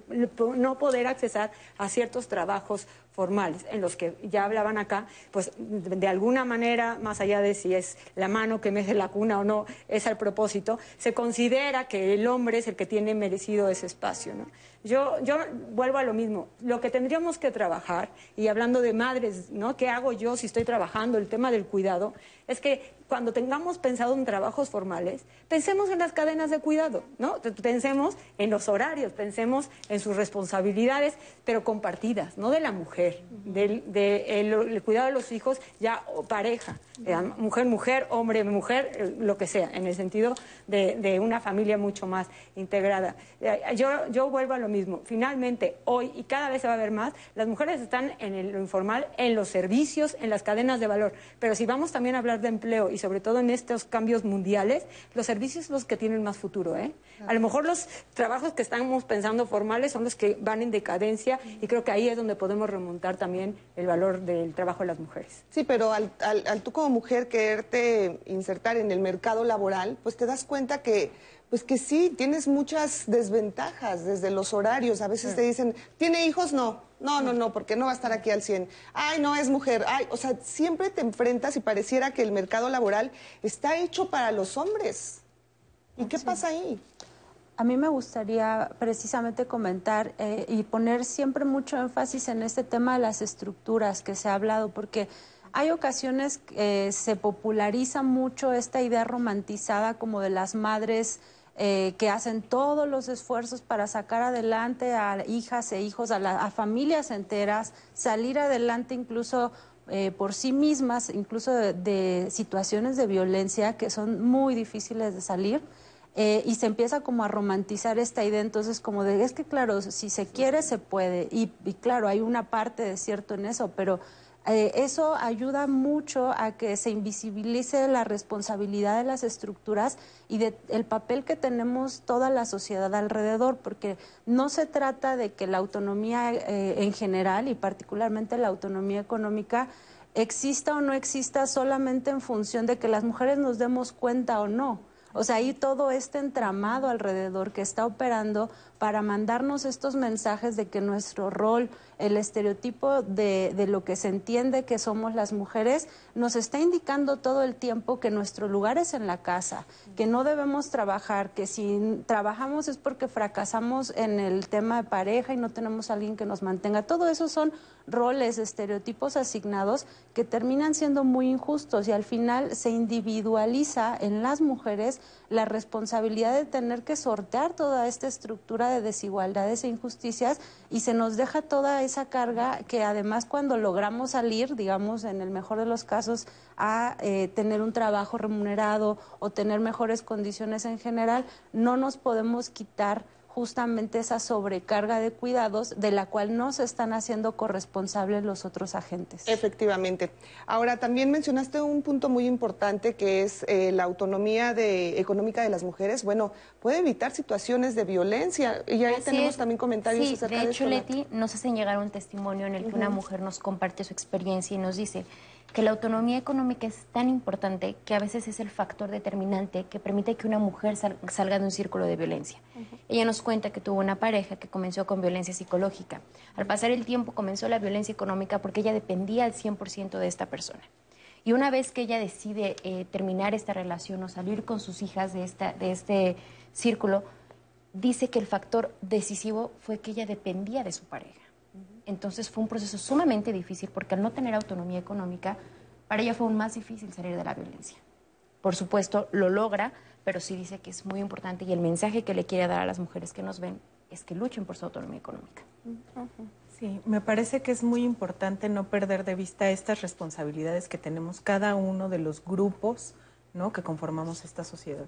no poder accesar a ciertos trabajos formales, en los que ya hablaban acá, pues de alguna manera, más allá de si es la mano que mece la cuna o no, es al propósito, se considera que el hombre es el que tiene merecido ese espacio. ¿no? Yo, yo vuelvo a lo mismo, lo que tendríamos que trabajar, y hablando de madres, ¿no? ¿Qué hago yo si estoy trabajando? El tema del cuidado, es que cuando tengamos pensado en trabajos formales, pensemos en las cadenas de cuidado, ¿no? Pensemos en los horarios, pensemos en sus responsabilidades, pero compartidas, no de la mujer, del de, el, cuidado de los hijos ya pareja, eh, mujer, mujer, hombre, mujer, eh, lo que sea, en el sentido de, una familia mucho más integrada. Eh, yo, yo vuelvo a lo mismo, finalmente, hoy, y cada vez se va a ver más, las mujeres están en lo informal, en los servicios, en las cadenas de valor, pero si vamos también a hablar de empleo y sobre todo en estos cambios mundiales, los servicios son los que tienen más futuro. ¿eh? A lo mejor los trabajos que estamos pensando formales son los que van en decadencia y creo que ahí es donde podemos remontar también el valor del trabajo de las mujeres. Sí, pero al, al, tú como mujer quererte insertar en el mercado laboral, pues te das cuenta que pues que sí, tienes muchas desventajas desde los horarios. A veces te dicen, ¿tiene hijos? No. No, no, no, porque no va a estar aquí al 100. Ay, no, es mujer. Ay, o sea, siempre te enfrentas y pareciera que el mercado laboral está hecho para los hombres. ¿Y qué pasa ahí? A mí me gustaría precisamente comentar eh, y poner siempre mucho énfasis en este tema de las estructuras que se ha hablado, porque hay ocasiones que se populariza mucho esta idea romantizada como de las madres eh, que hacen todos los esfuerzos para sacar adelante a hijas e hijos, a, familias enteras, salir adelante incluso eh, por sí mismas, incluso de, situaciones de violencia que son muy difíciles de salir. Y se empieza como a romantizar esta idea, entonces como de, es que claro, si se quiere, se puede, y, y claro, hay una parte de cierto en eso, pero eh, eso ayuda mucho a que se invisibilice la responsabilidad de las estructuras y del el papel que tenemos toda la sociedad alrededor, porque no se trata de que la autonomía eh, en general y particularmente la autonomía económica exista o no exista solamente en función de que las mujeres nos demos cuenta o no. O sea, hay todo este entramado alrededor que está operando para mandarnos estos mensajes de que nuestro rol, el estereotipo de, de, lo que se entiende que somos las mujeres, nos está indicando todo el tiempo que nuestro lugar es en la casa, que no debemos trabajar, que si trabajamos es porque fracasamos en el tema de pareja y no tenemos alguien que nos mantenga. Todo eso son roles, estereotipos asignados que terminan siendo muy injustos y al final se individualiza en las mujeres la responsabilidad de tener que sortear toda esta estructura de desigualdades e injusticias y se nos deja toda esa carga que además cuando logramos salir, digamos, en el mejor de los casos, a eh, tener un trabajo remunerado o tener mejores condiciones en general, no nos podemos quitar justamente esa sobrecarga de cuidados de la cual no se están haciendo corresponsables los otros agentes. Efectivamente. Ahora, también mencionaste un punto muy importante que es eh, la autonomía de, económica de las mujeres. Bueno, puede evitar situaciones de violencia. Y ahí tenemos también comentarios sí, acerca de de hecho, Leti, nos hacen llegar un testimonio en el que una mujer nos comparte su experiencia y nos dice que la autonomía económica es tan importante que a veces es el factor determinante que permite que una mujer salga de un círculo de violencia. Ella nos cuenta que tuvo una pareja que comenzó con violencia psicológica. Al pasar el tiempo comenzó la violencia económica porque ella dependía al 100% de esta persona. Y una vez que ella decide eh, terminar esta relación o salir con sus hijas de, esta, de este círculo, dice que el factor decisivo fue que ella dependía de su pareja. Entonces fue un proceso sumamente difícil porque al no tener autonomía económica, para ella fue aún más difícil salir de la violencia. Por supuesto, lo logra, pero sí dice que es muy importante y el mensaje que le quiere dar a las mujeres que nos ven es que luchen por su autonomía económica. Sí, me parece que es muy importante no perder de vista estas responsabilidades que tenemos cada uno de los grupos ¿no? que conformamos esta sociedad.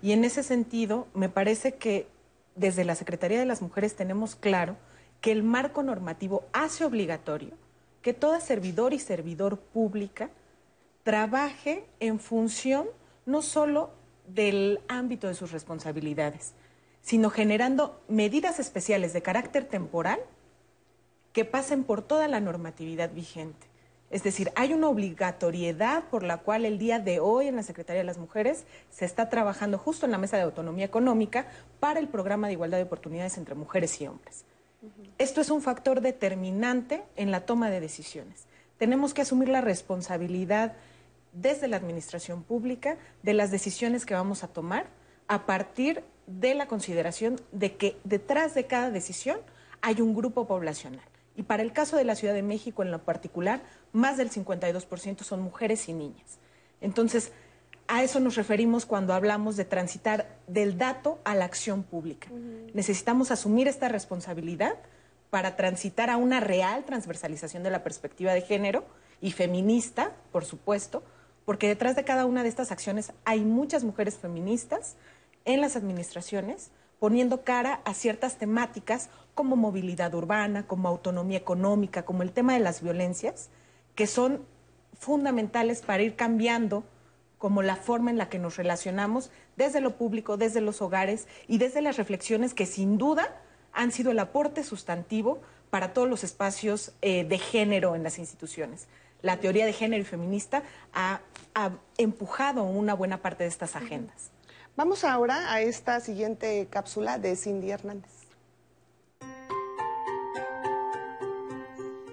Y en ese sentido, me parece que desde la Secretaría de las Mujeres tenemos claro que el marco normativo hace obligatorio que toda servidor y servidor pública trabaje en función no solo del ámbito de sus responsabilidades, sino generando medidas especiales de carácter temporal que pasen por toda la normatividad vigente. Es decir, hay una obligatoriedad por la cual el día de hoy en la Secretaría de las Mujeres se está trabajando justo en la Mesa de Autonomía Económica para el programa de igualdad de oportunidades entre mujeres y hombres. Esto es un factor determinante en la toma de decisiones. Tenemos que asumir la responsabilidad desde la administración pública de las decisiones que vamos a tomar a partir de la consideración de que detrás de cada decisión hay un grupo poblacional. Y para el caso de la Ciudad de México en lo particular, más del 52% son mujeres y niñas. Entonces, a eso nos referimos cuando hablamos de transitar del dato a la acción pública. Necesitamos asumir esta responsabilidad para transitar a una real transversalización de la perspectiva de género y feminista, por supuesto, porque detrás de cada una de estas acciones hay muchas mujeres feministas en las administraciones poniendo cara a ciertas temáticas como movilidad urbana, como autonomía económica, como el tema de las violencias, que son fundamentales para ir cambiando como la forma en la que nos relacionamos desde lo público, desde los hogares y desde las reflexiones que sin duda han sido el aporte sustantivo para todos los espacios eh, de género en las instituciones. La teoría de género y feminista ha, ha empujado una buena parte de estas agendas. Vamos ahora a esta siguiente cápsula de Cindy Hernández.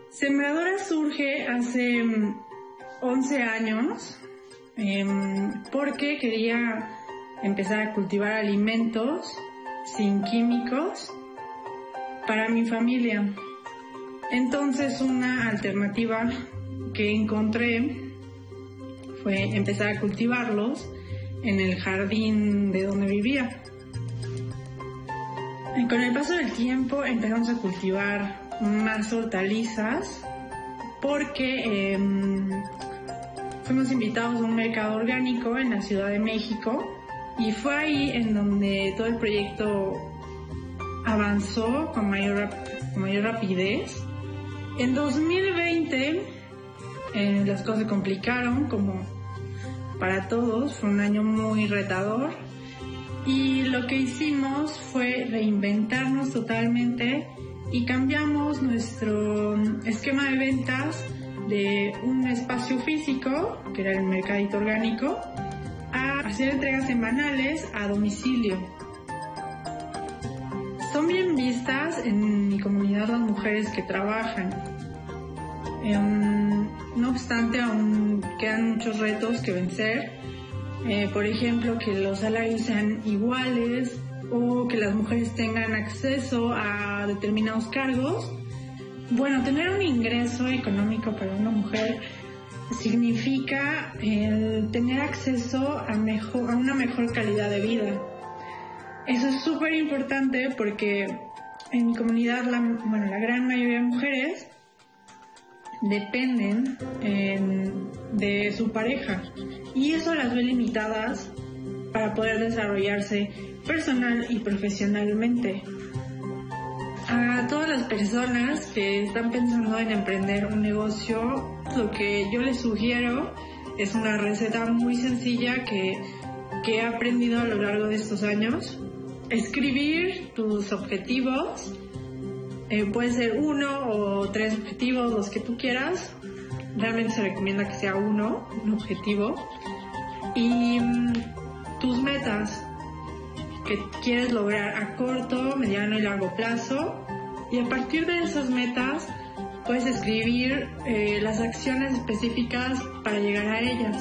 Sembradora surge hace 11 mm, años em, porque quería empezar a cultivar alimentos sin químicos para mi familia. Entonces una alternativa que encontré fue empezar a cultivarlos en el jardín de donde vivía. Con el paso del tiempo empezamos a cultivar más hortalizas porque em, fuimos invitados a un mercado orgánico en la Ciudad de México y fue ahí en donde todo el proyecto avanzó con mayor, mayor rapidez. En 2020 eh, las cosas se complicaron como para todos, fue un año muy retador y lo que hicimos fue reinventarnos totalmente y cambiamos nuestro esquema de ventas de un espacio físico, que era el mercadito orgánico, a hacer entregas semanales a domicilio. Son bien vistas en mi comunidad las mujeres que trabajan. Em, no obstante, aún quedan muchos retos que vencer. Eh, por ejemplo, que los salarios sean iguales o que las mujeres tengan acceso a determinados cargos. Bueno, tener un ingreso económico para una mujer significa el tener acceso a, mejor, a una mejor calidad de vida. Eso es súper importante porque en mi comunidad, la, bueno, la gran mayoría de mujeres dependen de su pareja y eso las ve limitadas para poder desarrollarse personal y profesionalmente. A todas las personas que están pensando en emprender un negocio, lo que yo les sugiero es una receta muy sencilla que, que he aprendido a lo largo de estos años. Escribir tus objetivos, eh, puede ser uno o tres objetivos, los que tú quieras. Realmente se recomienda que sea uno, un objetivo. Y mm, tus metas que quieres lograr a corto, mediano y largo plazo. Y a partir de esas metas puedes escribir eh, las acciones específicas para llegar a ellas.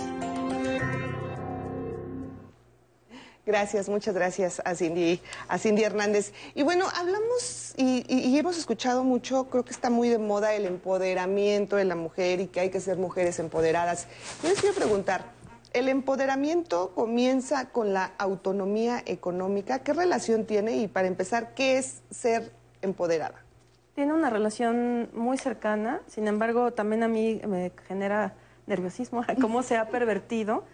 Gracias, muchas gracias a Cindy, a Cindy Hernández. Y bueno, hablamos y, hemos escuchado mucho, creo que está muy de moda el empoderamiento de la mujer y que hay que ser mujeres empoderadas. Yo les quiero preguntar, ¿el empoderamiento comienza con la autonomía económica? ¿Qué relación tiene? Y para empezar, ¿qué es ser empoderada? Tiene una relación muy cercana, sin embargo, también a mí me genera nerviosismo cómo se ha pervertido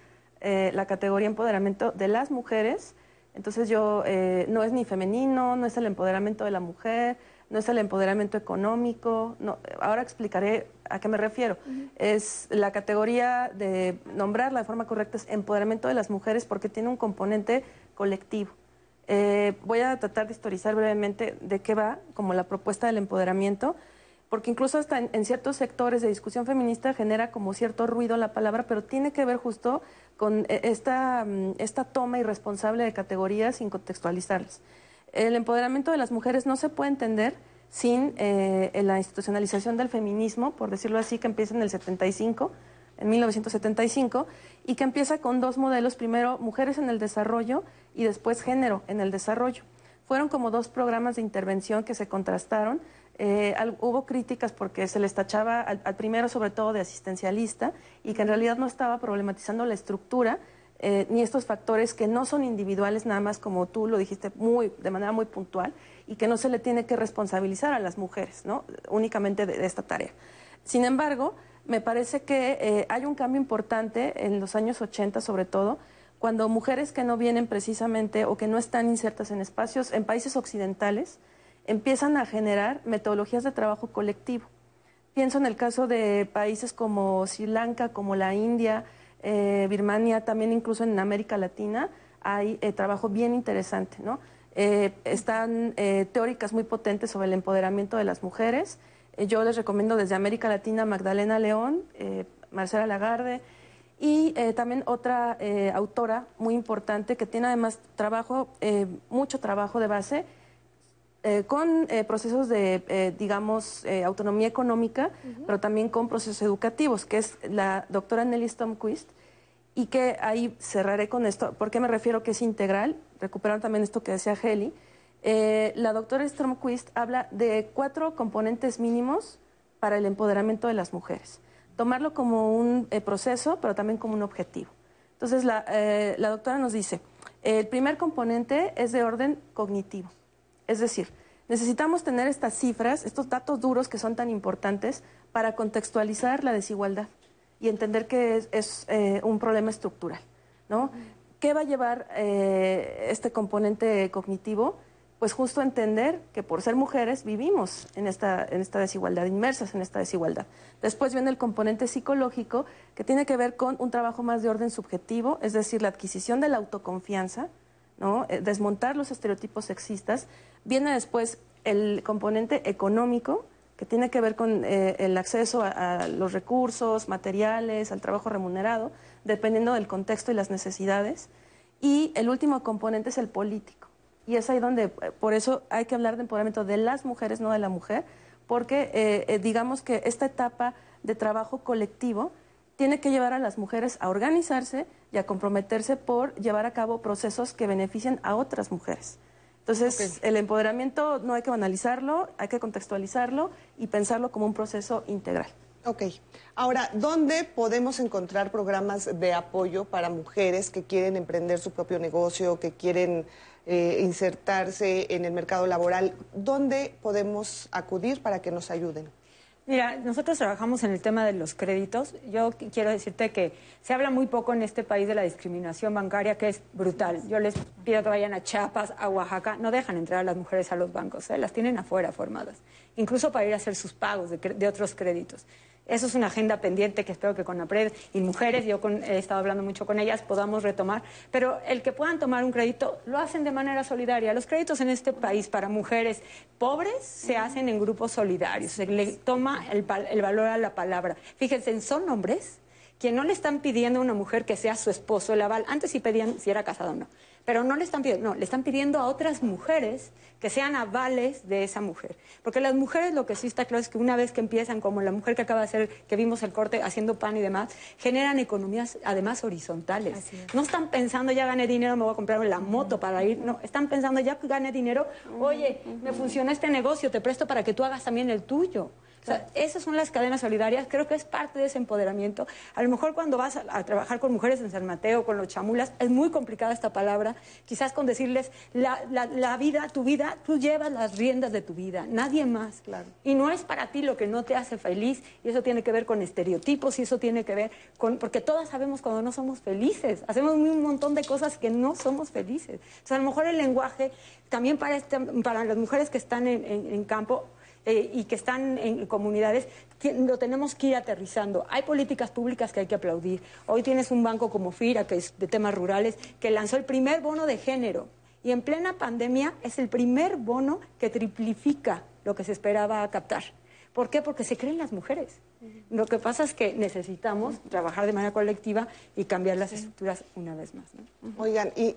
eh, la categoría empoderamiento de las mujeres. Entonces yo, eh, no es ni femenino, no es el empoderamiento de la mujer, no es el empoderamiento económico. No, ahora explicaré a qué me refiero. Es la categoría de nombrarla de forma correcta, es empoderamiento de las mujeres porque tiene un componente colectivo. Eh, voy a tratar de historizar brevemente de qué va como la propuesta del empoderamiento porque incluso hasta en, ciertos sectores de discusión feminista genera como cierto ruido la palabra, pero tiene que ver justo con eh, esta, mm, esta toma irresponsable de categorías sin contextualizarlas. El empoderamiento de las mujeres no se puede entender sin eh, la institucionalización del feminismo, por decirlo así, que empieza en el 75, en 1975, y que empieza con dos modelos, primero mujeres en el desarrollo y después género en el desarrollo. Fueron como dos programas de intervención que se contrastaron eh, hubo críticas porque se les tachaba al, primero sobre todo de asistencialista y que en realidad no estaba problematizando la estructura eh, ni estos factores que no son individuales nada más como tú lo dijiste muy de manera muy puntual y que no se le tiene que responsabilizar a las mujeres no únicamente de, esta tarea sin embargo me parece que eh, hay un cambio importante en los años 80 sobre todo cuando mujeres que no vienen precisamente o que no están insertas en espacios en países occidentales empiezan a generar metodologías de trabajo colectivo. Pienso en el caso de países como Sri Lanka, como la India, eh, Birmania, también incluso en América Latina, hay eh, trabajo bien interesante. ¿no? Eh, están teóricas muy potentes sobre el empoderamiento de las mujeres. yo les recomiendo desde América Latina Magdalena León, Marcela Lagarde, Y también otra autora muy importante que tiene además trabajo, mucho trabajo de base eh, con eh, procesos de, eh, digamos, autonomía económica, pero también con procesos educativos, que es la doctora Nelly Stomquist, y que ahí cerraré con esto. ¿Por qué me refiero que es integral? Recuperar también esto que decía Heli. La doctora Stromquist habla de cuatro componentes mínimos para el empoderamiento de las mujeres. Tomarlo como un proceso, pero también como un objetivo. Entonces, la, la doctora nos dice, el primer componente es de orden cognitivo. Es decir, necesitamos tener estas cifras, estos datos duros que son tan importantes para contextualizar la desigualdad y entender que es, eh, un problema estructural. ¿no? ¿Qué va a llevar eh, este componente cognitivo? Pues justo entender que por ser mujeres vivimos en esta, en esta desigualdad, inmersas en esta desigualdad. Después viene el componente psicológico, que tiene que ver con un trabajo más de orden subjetivo, es decir, la adquisición de la autoconfianza, ¿no? Eh, desmontar los estereotipos sexistas. Viene después el componente económico, que tiene que ver con eh, el acceso a, los recursos, materiales, al trabajo remunerado, dependiendo del contexto y las necesidades. Y el último componente es el político. Y es ahí donde, eh, por eso hay que hablar de empoderamiento de las mujeres, no de la mujer, porque digamos que esta etapa de trabajo colectivo tiene que llevar a las mujeres a organizarse y a comprometerse por llevar a cabo procesos que beneficien a otras mujeres. Entonces, okay. el empoderamiento no hay que banalizarlo, hay que contextualizarlo y pensarlo como un proceso integral. Ok. Ahora, ¿dónde podemos encontrar programas de apoyo para mujeres que quieren emprender su propio negocio, que quieren eh, insertarse en el mercado laboral? ¿Dónde podemos acudir para que nos ayuden? Mira, nosotros trabajamos en el tema de los créditos. Yo quiero decirte que se habla muy poco en este país de la discriminación bancaria, que es brutal. Yo les pido que vayan a Chiapas, a Oaxaca. No dejan entrar a las mujeres a los bancos, ¿eh? las tienen afuera formadas, incluso para ir a hacer sus pagos de, de otros créditos. Eso es una agenda pendiente que espero que con APRED y mujeres, yo con, he estado hablando mucho con ellas, podamos retomar. Pero el que puedan tomar un crédito lo hacen de manera solidaria. Los créditos en este país para mujeres pobres se hacen en grupos solidarios. Se le toma el, el valor a la palabra. Fíjense, son hombres que no le están pidiendo a una mujer que sea su esposo el aval. Antes sí pedían si era casado o no. Pero no le están pidiendo, no, le están pidiendo a otras mujeres que sean avales de esa mujer. Porque las mujeres lo que sí está claro es que una vez que empiezan, como la mujer que acaba de hacer, que vimos el corte haciendo pan y demás, generan economías además horizontales. No están pensando, ya gané dinero, me voy a comprar la moto para ir. No, están pensando, ya gané dinero, oye, me funciona este negocio, te presto para que tú hagas también el tuyo. O sea, esas son las cadenas solidarias, creo que es parte de ese empoderamiento. A lo mejor cuando vas a, a, trabajar con mujeres en San Mateo, con los chamulas, es muy complicada esta palabra, quizás con decirles, la, la, la, vida, tu vida, tú llevas las riendas de tu vida, nadie más. Claro. Y no es para ti lo que no te hace feliz, y eso tiene que ver con estereotipos, y eso tiene que ver con, porque todas sabemos cuando no somos felices, hacemos un montón de cosas que no somos felices. Entonces, a lo mejor el lenguaje, también para, este, para las mujeres que están en, en, en campo, eh, y que están en comunidades, lo tenemos que ir aterrizando. Hay políticas públicas que hay que aplaudir. Hoy tienes un banco como FIRA, que es de temas rurales, que lanzó el primer bono de género. Y en plena pandemia es el primer bono que triplifica lo que se esperaba captar. ¿Por qué? Porque se creen las mujeres. Lo que pasa es que necesitamos trabajar de manera colectiva y cambiar las estructuras una vez más. ¿no? Oigan, y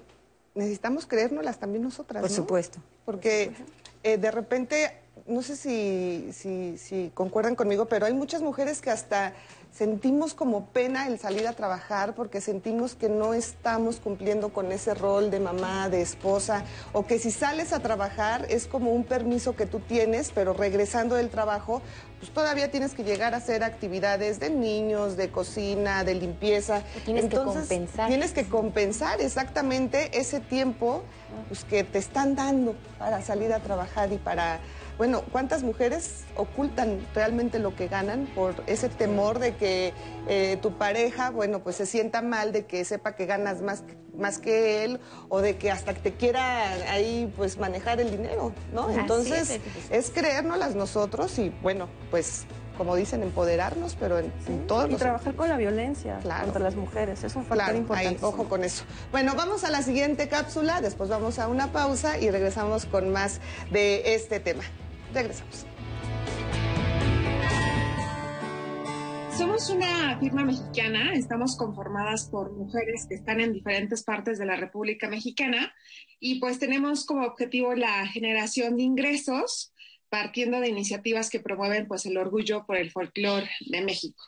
necesitamos creérnoslas también nosotras. Por ¿no? supuesto. Porque Por supuesto. Eh, de repente no sé si, si, si, concuerdan conmigo, pero hay muchas mujeres que hasta sentimos como pena el salir a trabajar porque sentimos que no estamos cumpliendo con ese rol de mamá, de esposa, o que si sales a trabajar es como un permiso que tú tienes, pero regresando del trabajo, pues todavía tienes que llegar a hacer actividades de niños, de cocina, de limpieza. Tienes Entonces, que compensar. Tienes que compensar exactamente ese tiempo pues, que te están dando para salir a trabajar y para bueno, ¿cuántas mujeres ocultan realmente lo que ganan por ese temor de que eh, tu pareja, bueno, pues se sienta mal de que sepa que ganas más, más que él o de que hasta te quiera ahí pues manejar el dinero, ¿no? Entonces es, es creérnoslas nosotros y bueno, pues como dicen, empoderarnos, pero en, sí. en todos y los... trabajar con la violencia claro. contra las mujeres, es un factor claro, importante. Ojo con eso. Bueno, vamos a la siguiente cápsula, después vamos a una pausa y regresamos con más de este tema. Regresamos. Somos una firma mexicana, estamos conformadas por mujeres que están en diferentes partes de la República Mexicana y pues tenemos como objetivo la generación de ingresos partiendo de iniciativas que promueven pues el orgullo por el folclore de México.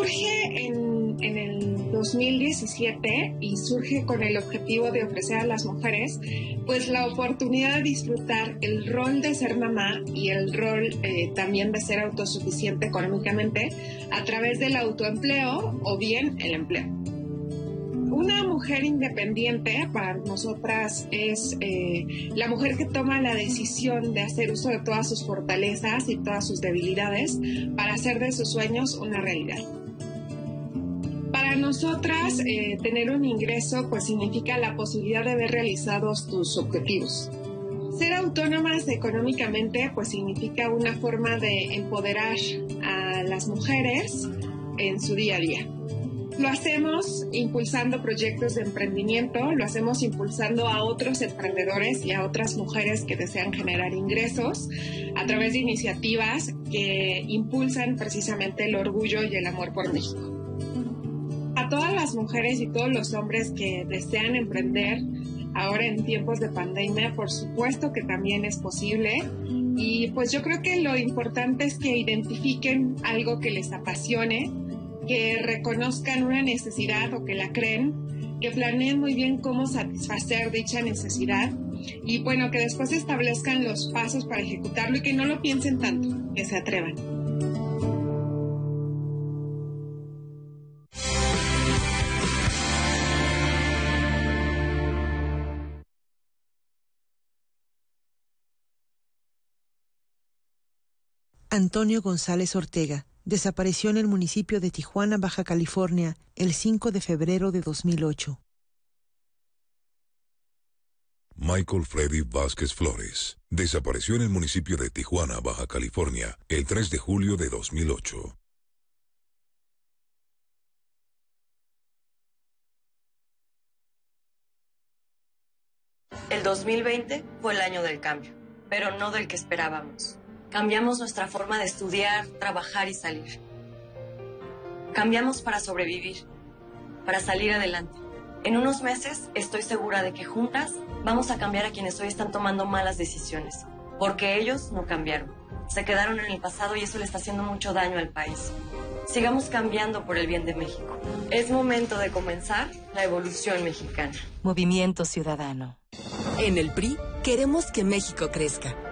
Surge en, el 2017 y surge con el objetivo de ofrecer a las mujeres pues la oportunidad de disfrutar el rol de ser mamá y el rol eh, también de ser autosuficiente económicamente a través del autoempleo o bien el empleo. Una mujer independiente para nosotras es eh, la mujer que toma la decisión de hacer uso de todas sus fortalezas y todas sus debilidades para hacer de sus sueños una realidad. Para nosotras, eh, tener un ingreso pues significa la posibilidad de ver realizados tus objetivos. Ser autónomas económicamente pues significa una forma de empoderar a las mujeres en su día a día. Lo hacemos impulsando proyectos de emprendimiento, lo hacemos impulsando a otros emprendedores y a otras mujeres que desean generar ingresos a través de iniciativas que impulsan precisamente el orgullo y el amor por México. A todas las mujeres y todos los hombres que desean emprender ahora en tiempos de pandemia, por supuesto que también es posible. Y pues yo creo que lo importante es que identifiquen algo que les apasione, que reconozcan una necesidad o que la creen, que planeen muy bien cómo satisfacer dicha necesidad y bueno, que después establezcan los pasos para ejecutarlo y que no lo piensen tanto, que se atrevan. Antonio González Ortega desapareció en el municipio de Tijuana, Baja California, el 5 de febrero de 2008. Michael Freddy Vázquez Flores desapareció en el municipio de Tijuana, Baja California, el 3 de julio de 2008. El 2020 fue el año del cambio, pero no del que esperábamos. Cambiamos nuestra forma de estudiar, trabajar y salir. Cambiamos para sobrevivir, para salir adelante. En unos meses estoy segura de que juntas vamos a cambiar a quienes hoy están tomando malas decisiones, porque ellos no cambiaron. Se quedaron en el pasado y eso le está haciendo mucho daño al país. Sigamos cambiando por el bien de México. Es momento de comenzar la evolución mexicana. Movimiento Ciudadano. En el PRI queremos que México crezca,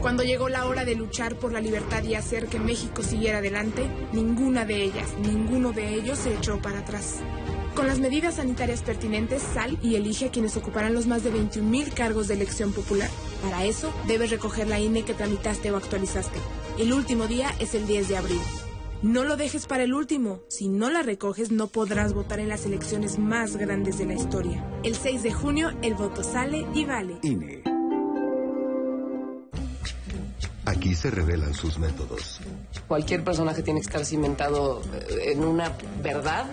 Cuando llegó la hora de luchar por la libertad y hacer que México siguiera adelante, ninguna de ellas, ninguno de ellos se echó para atrás. Con las medidas sanitarias pertinentes, sal y elige a quienes ocuparán los más de 21 mil cargos de elección popular. Para eso, debes recoger la INE que tramitaste o actualizaste. El último día es el 10 de abril. No lo dejes para el último. Si no la recoges, no podrás votar en las elecciones más grandes de la historia. El 6 de junio, el voto sale y vale. INE. Aquí se revelan sus métodos. Cualquier personaje tiene que estar cimentado eh, en una verdad.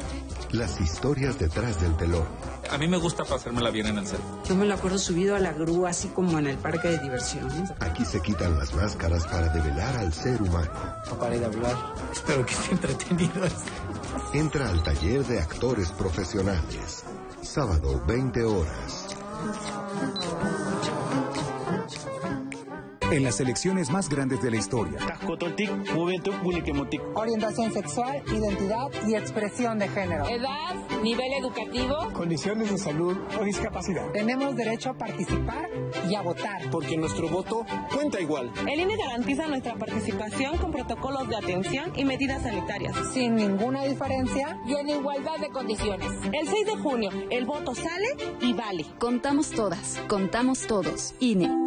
Las historias detrás del telón. A mí me gusta pasármela bien en el set. Yo me lo acuerdo subido a la grúa, así como en el parque de diversiones. Aquí se quitan las máscaras para develar al ser humano. No paré de hablar. Espero que esté entretenido. Entra al taller de actores profesionales. Sábado, 20 horas. En las elecciones más grandes de la historia. Orientación sexual, identidad y expresión de género. Edad, nivel educativo. Condiciones de salud o discapacidad. Tenemos derecho a participar y a votar. Porque nuestro voto cuenta igual. El INE garantiza nuestra participación con protocolos de atención y medidas sanitarias. Sin ninguna diferencia y en igualdad de condiciones. El 6 de junio, el voto sale y vale. Contamos todas, contamos todos. INE.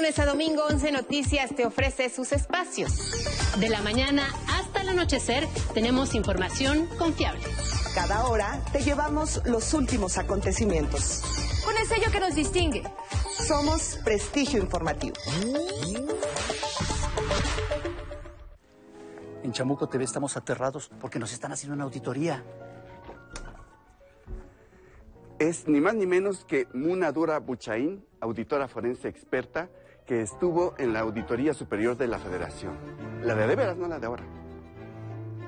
Lunes a domingo, 11 Noticias te ofrece sus espacios. De la mañana hasta el anochecer tenemos información confiable. Cada hora te llevamos los últimos acontecimientos. Con el sello que nos distingue. Somos Prestigio Informativo. En Chamuco TV estamos aterrados porque nos están haciendo una auditoría. Es ni más ni menos que Munadura Buchaín, auditora forense experta, que estuvo en la Auditoría Superior de la Federación. La de de veras, no la de ahora.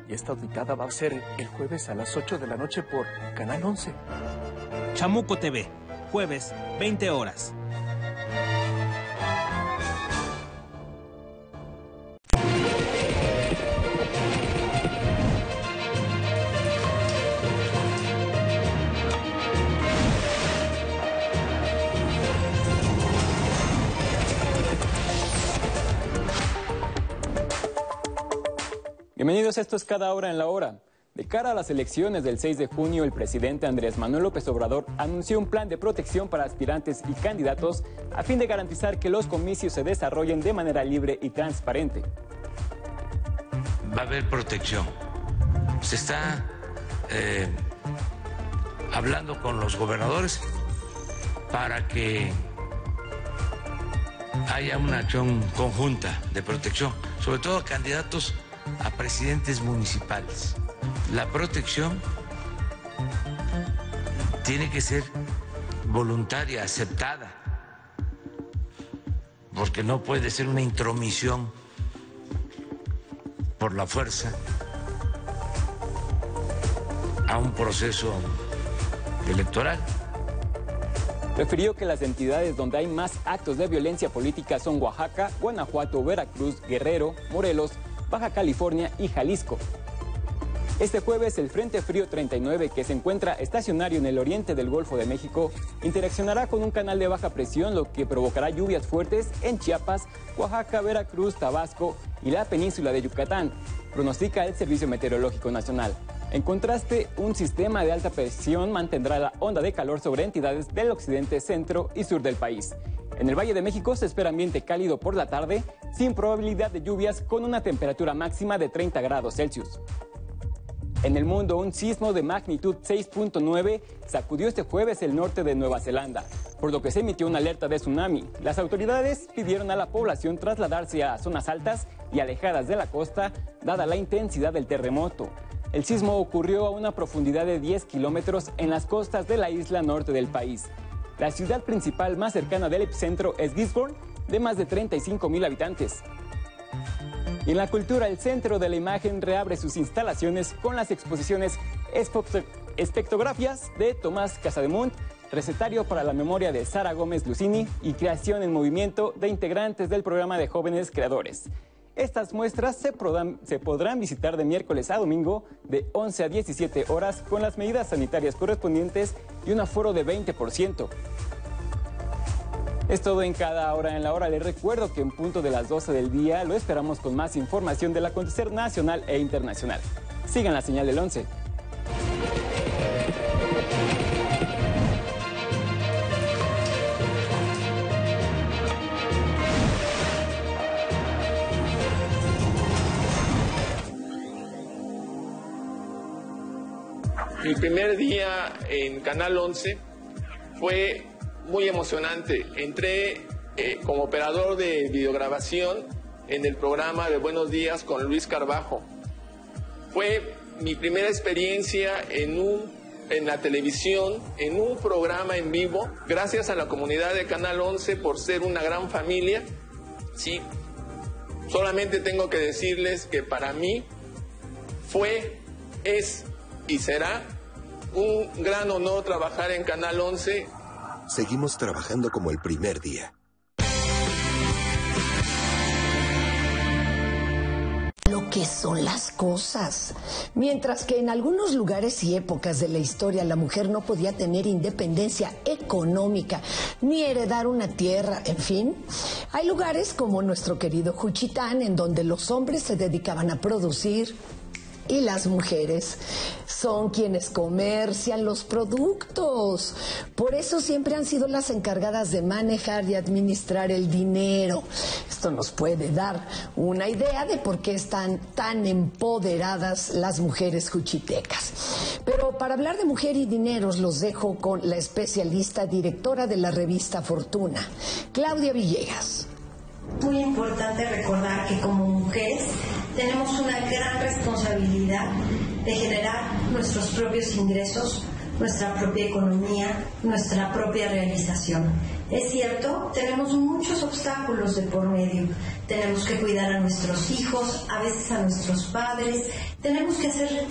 Y esta auditada va a ser el jueves a las 8 de la noche por Canal 11. Chamuco TV, jueves, 20 horas. Esto es Cada Hora en la Hora. De cara a las elecciones del 6 de junio, el presidente Andrés Manuel López Obrador anunció un plan de protección para aspirantes y candidatos a fin de garantizar que los comicios se desarrollen de manera libre y transparente. Va a haber protección. Se está eh, hablando con los gobernadores para que haya una acción conjunta de protección, sobre todo a candidatos a presidentes municipales. La protección tiene que ser voluntaria, aceptada, porque no puede ser una intromisión por la fuerza a un proceso electoral. Refirió que las entidades donde hay más actos de violencia política son Oaxaca, Guanajuato, Veracruz, Guerrero, Morelos, Baja California y Jalisco. Este jueves el Frente Frío 39, que se encuentra estacionario en el oriente del Golfo de México, interaccionará con un canal de baja presión, lo que provocará lluvias fuertes en Chiapas, Oaxaca, Veracruz, Tabasco y la península de Yucatán, pronostica el Servicio Meteorológico Nacional. En contraste, un sistema de alta presión mantendrá la onda de calor sobre entidades del occidente, centro y sur del país. En el Valle de México se espera ambiente cálido por la tarde, sin probabilidad de lluvias, con una temperatura máxima de 30 grados Celsius. En el mundo, un sismo de magnitud 6.9 sacudió este jueves el norte de Nueva Zelanda, por lo que se emitió una alerta de tsunami. Las autoridades pidieron a la población trasladarse a zonas altas y alejadas de la costa, dada la intensidad del terremoto. El sismo ocurrió a una profundidad de 10 kilómetros en las costas de la isla norte del país. La ciudad principal más cercana del epicentro es Gisborne, de más de 35 mil habitantes. Y en la cultura, el Centro de la Imagen reabre sus instalaciones con las exposiciones Espectografías de Tomás Casademunt, Recetario para la Memoria de Sara Gómez Lucini y Creación en Movimiento de integrantes del programa de jóvenes creadores. Estas muestras se podrán, visitar de miércoles a domingo de 11 a 17 horas con las medidas sanitarias correspondientes y un aforo de 20%. Es todo en cada hora en la hora. Les recuerdo que en punto de las 12 del día lo esperamos con más información del acontecer nacional e internacional. Sigan la señal del 11. Mi primer día en Canal 11 fue muy emocionante. Entré eh, como operador de videograbación en el programa de Buenos Días con Luis Carbajo. Fue mi primera experiencia en un en la televisión, en un programa en vivo, gracias a la comunidad de Canal 11 por ser una gran familia. Sí, solamente tengo que decirles que para mí fue, es y será un gran honor trabajar en Canal 11. Seguimos trabajando como el primer día. lo que son las cosas. Mientras que en algunos lugares y épocas de la historia la mujer no podía tener independencia económica ni heredar una tierra, en fin, hay lugares como nuestro querido Juchitán en donde los hombres se dedicaban a producir y las mujeres son quienes comercian los productos. Por eso siempre han sido las encargadas de manejar y administrar el dinero. Esto nos puede dar una idea de por qué están tan empoderadas las mujeres juchitecas. Pero para hablar de mujer y dineros los dejo con la especialista directora de la revista Fortuna, Claudia Villegas. Muy importante recordar que como mujeres tenemos una gran responsabilidad de generar nuestros propios ingresos, nuestra propia economía, nuestra propia realización. Es cierto, tenemos muchos obstáculos de por medio. Tenemos que cuidar a nuestros hijos, a veces a nuestros padres, tenemos que hacer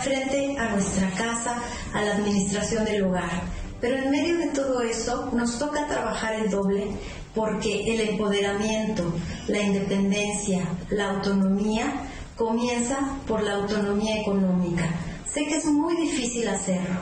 frente a nuestra casa, a la administración del hogar. Pero en medio de todo eso nos toca trabajar el doble porque el empoderamiento, la independencia, la autonomía comienza por la autonomía económica. Sé que es muy difícil hacerlo,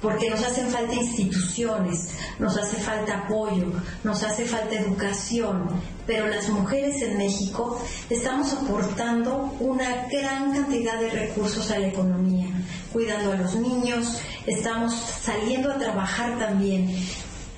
porque nos hacen falta instituciones, nos hace falta apoyo, nos hace falta educación, pero las mujeres en México estamos aportando una gran cantidad de recursos a la economía, cuidando a los niños, estamos saliendo a trabajar también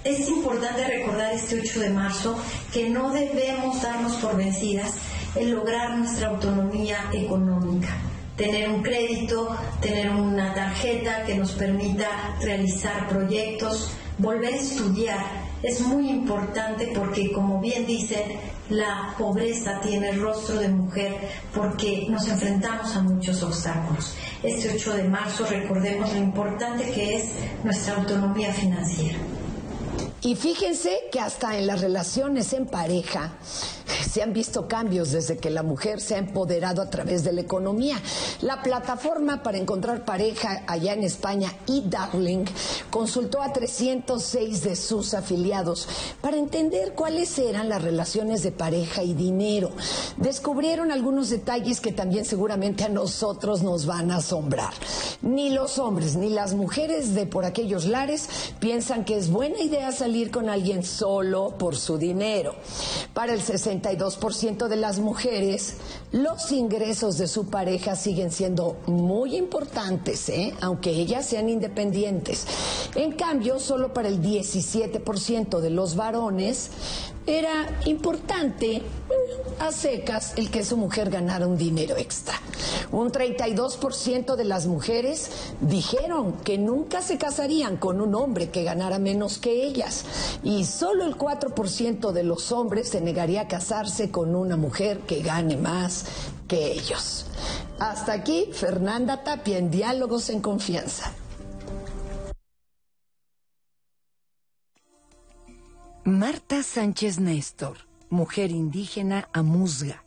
es importante recordar este 8 de marzo que no debemos darnos por vencidas en lograr nuestra autonomía económica. Tener un crédito, tener una tarjeta que nos permita realizar proyectos, volver a estudiar. Es muy importante porque, como bien dice, la pobreza tiene el rostro de mujer porque nos enfrentamos a muchos obstáculos. Este 8 de marzo recordemos lo importante que es nuestra autonomía financiera. Y fíjense que hasta en las relaciones en pareja se han visto cambios desde que la mujer se ha empoderado a través de la economía. La plataforma para encontrar pareja allá en España, eDarling, consultó a 306 de sus afiliados para entender cuáles eran las relaciones de pareja y dinero. Descubrieron algunos detalles que también seguramente a nosotros nos van a asombrar. Ni los hombres ni las mujeres de por aquellos lares piensan que es buena idea salir con alguien solo por su dinero. Para el 62% de las mujeres, los ingresos de su pareja siguen siendo muy importantes, ¿eh? aunque ellas sean independientes. En cambio, solo para el 17% de los varones era importante a secas el que su mujer ganara un dinero extra. Un 32% de las mujeres dijeron que nunca se casarían con un hombre que ganara menos que ellas y solo el 4% de los hombres se negaría a casarse con una mujer que gane más que ellos. Hasta aquí, Fernanda Tapia en Diálogos en Confianza. Marta Sánchez Néstor, mujer indígena amuzga,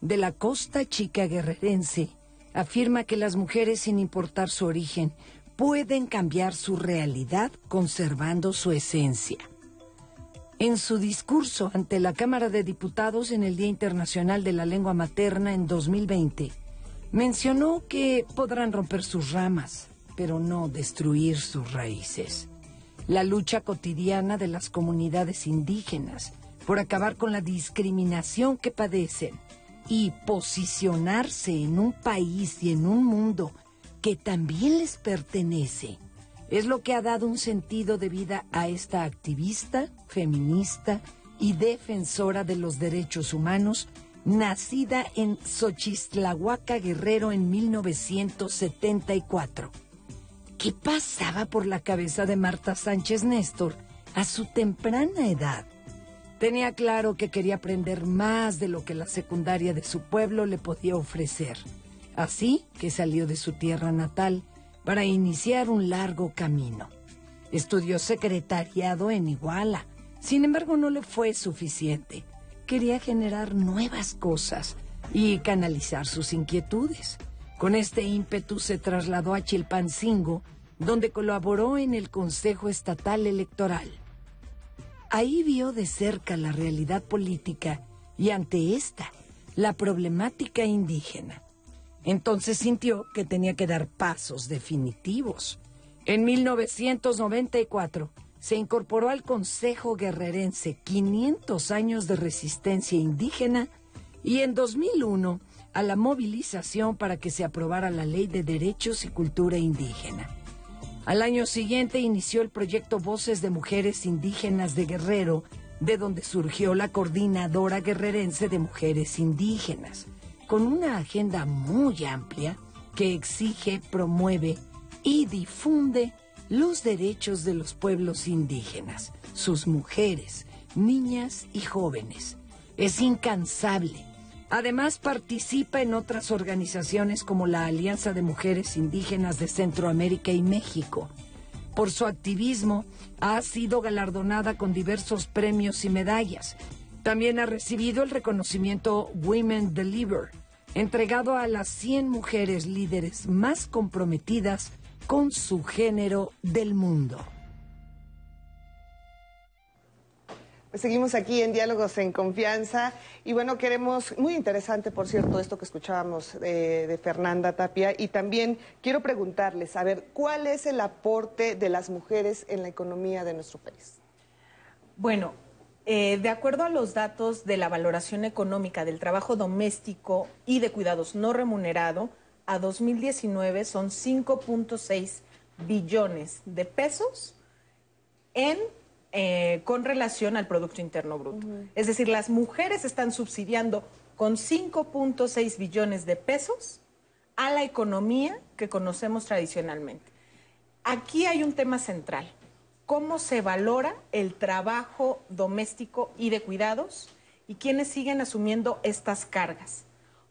de la costa chica guerrerense, afirma que las mujeres, sin importar su origen, pueden cambiar su realidad conservando su esencia. En su discurso ante la Cámara de Diputados en el Día Internacional de la Lengua Materna en 2020, mencionó que podrán romper sus ramas, pero no destruir sus raíces la lucha cotidiana de las comunidades indígenas por acabar con la discriminación que padecen y posicionarse en un país y en un mundo que también les pertenece. Es lo que ha dado un sentido de vida a esta activista, feminista y defensora de los derechos humanos, nacida en Xochistlahuaca Guerrero en 1974 ¿Qué pasaba por la cabeza de Marta Sánchez Néstor a su temprana edad? Tenía claro que quería aprender más de lo que la secundaria de su pueblo le podía ofrecer. Así que salió de su tierra natal para iniciar un largo camino. Estudió secretariado en Iguala. Sin embargo, no le fue suficiente. Quería generar nuevas cosas y canalizar sus inquietudes. Con este ímpetu se trasladó a Chilpancingo, donde colaboró en el Consejo Estatal Electoral. Ahí vio de cerca la realidad política y ante esta, la problemática indígena. Entonces sintió que tenía que dar pasos definitivos. En 1994 se incorporó al Consejo Guerrerense 500 años de resistencia indígena y en 2001 a la movilización para que se aprobara la Ley de Derechos y Cultura Indígena. Al año siguiente inició el proyecto Voces de Mujeres Indígenas de Guerrero, de donde surgió la Coordinadora Guerrerense de Mujeres Indígenas, con una agenda muy amplia que exige, promueve y difunde los derechos de los pueblos indígenas, sus mujeres, niñas y jóvenes. Es incansable Además participa en otras organizaciones como la Alianza de Mujeres Indígenas de Centroamérica y México. Por su activismo ha sido galardonada con diversos premios y medallas. También ha recibido el reconocimiento Women Deliver, entregado a las 100 mujeres líderes más comprometidas con su género del mundo. Seguimos aquí en Diálogos en Confianza y bueno, queremos, muy interesante por cierto esto que escuchábamos de, Fernanda Tapia y también quiero preguntarles, a ver, ¿cuál es el aporte de las mujeres en la economía de nuestro país? Bueno, eh, de acuerdo a los datos de la valoración económica del trabajo doméstico y de cuidados no remunerado, a 2019 son 5.6 billones de pesos en eh, con relación al Producto Interno Bruto. Es decir, las mujeres están subsidiando con 5.6 billones de pesos a la economía que conocemos tradicionalmente. Aquí hay un tema central. ¿Cómo se valora el trabajo doméstico y de cuidados y quiénes siguen asumiendo estas cargas?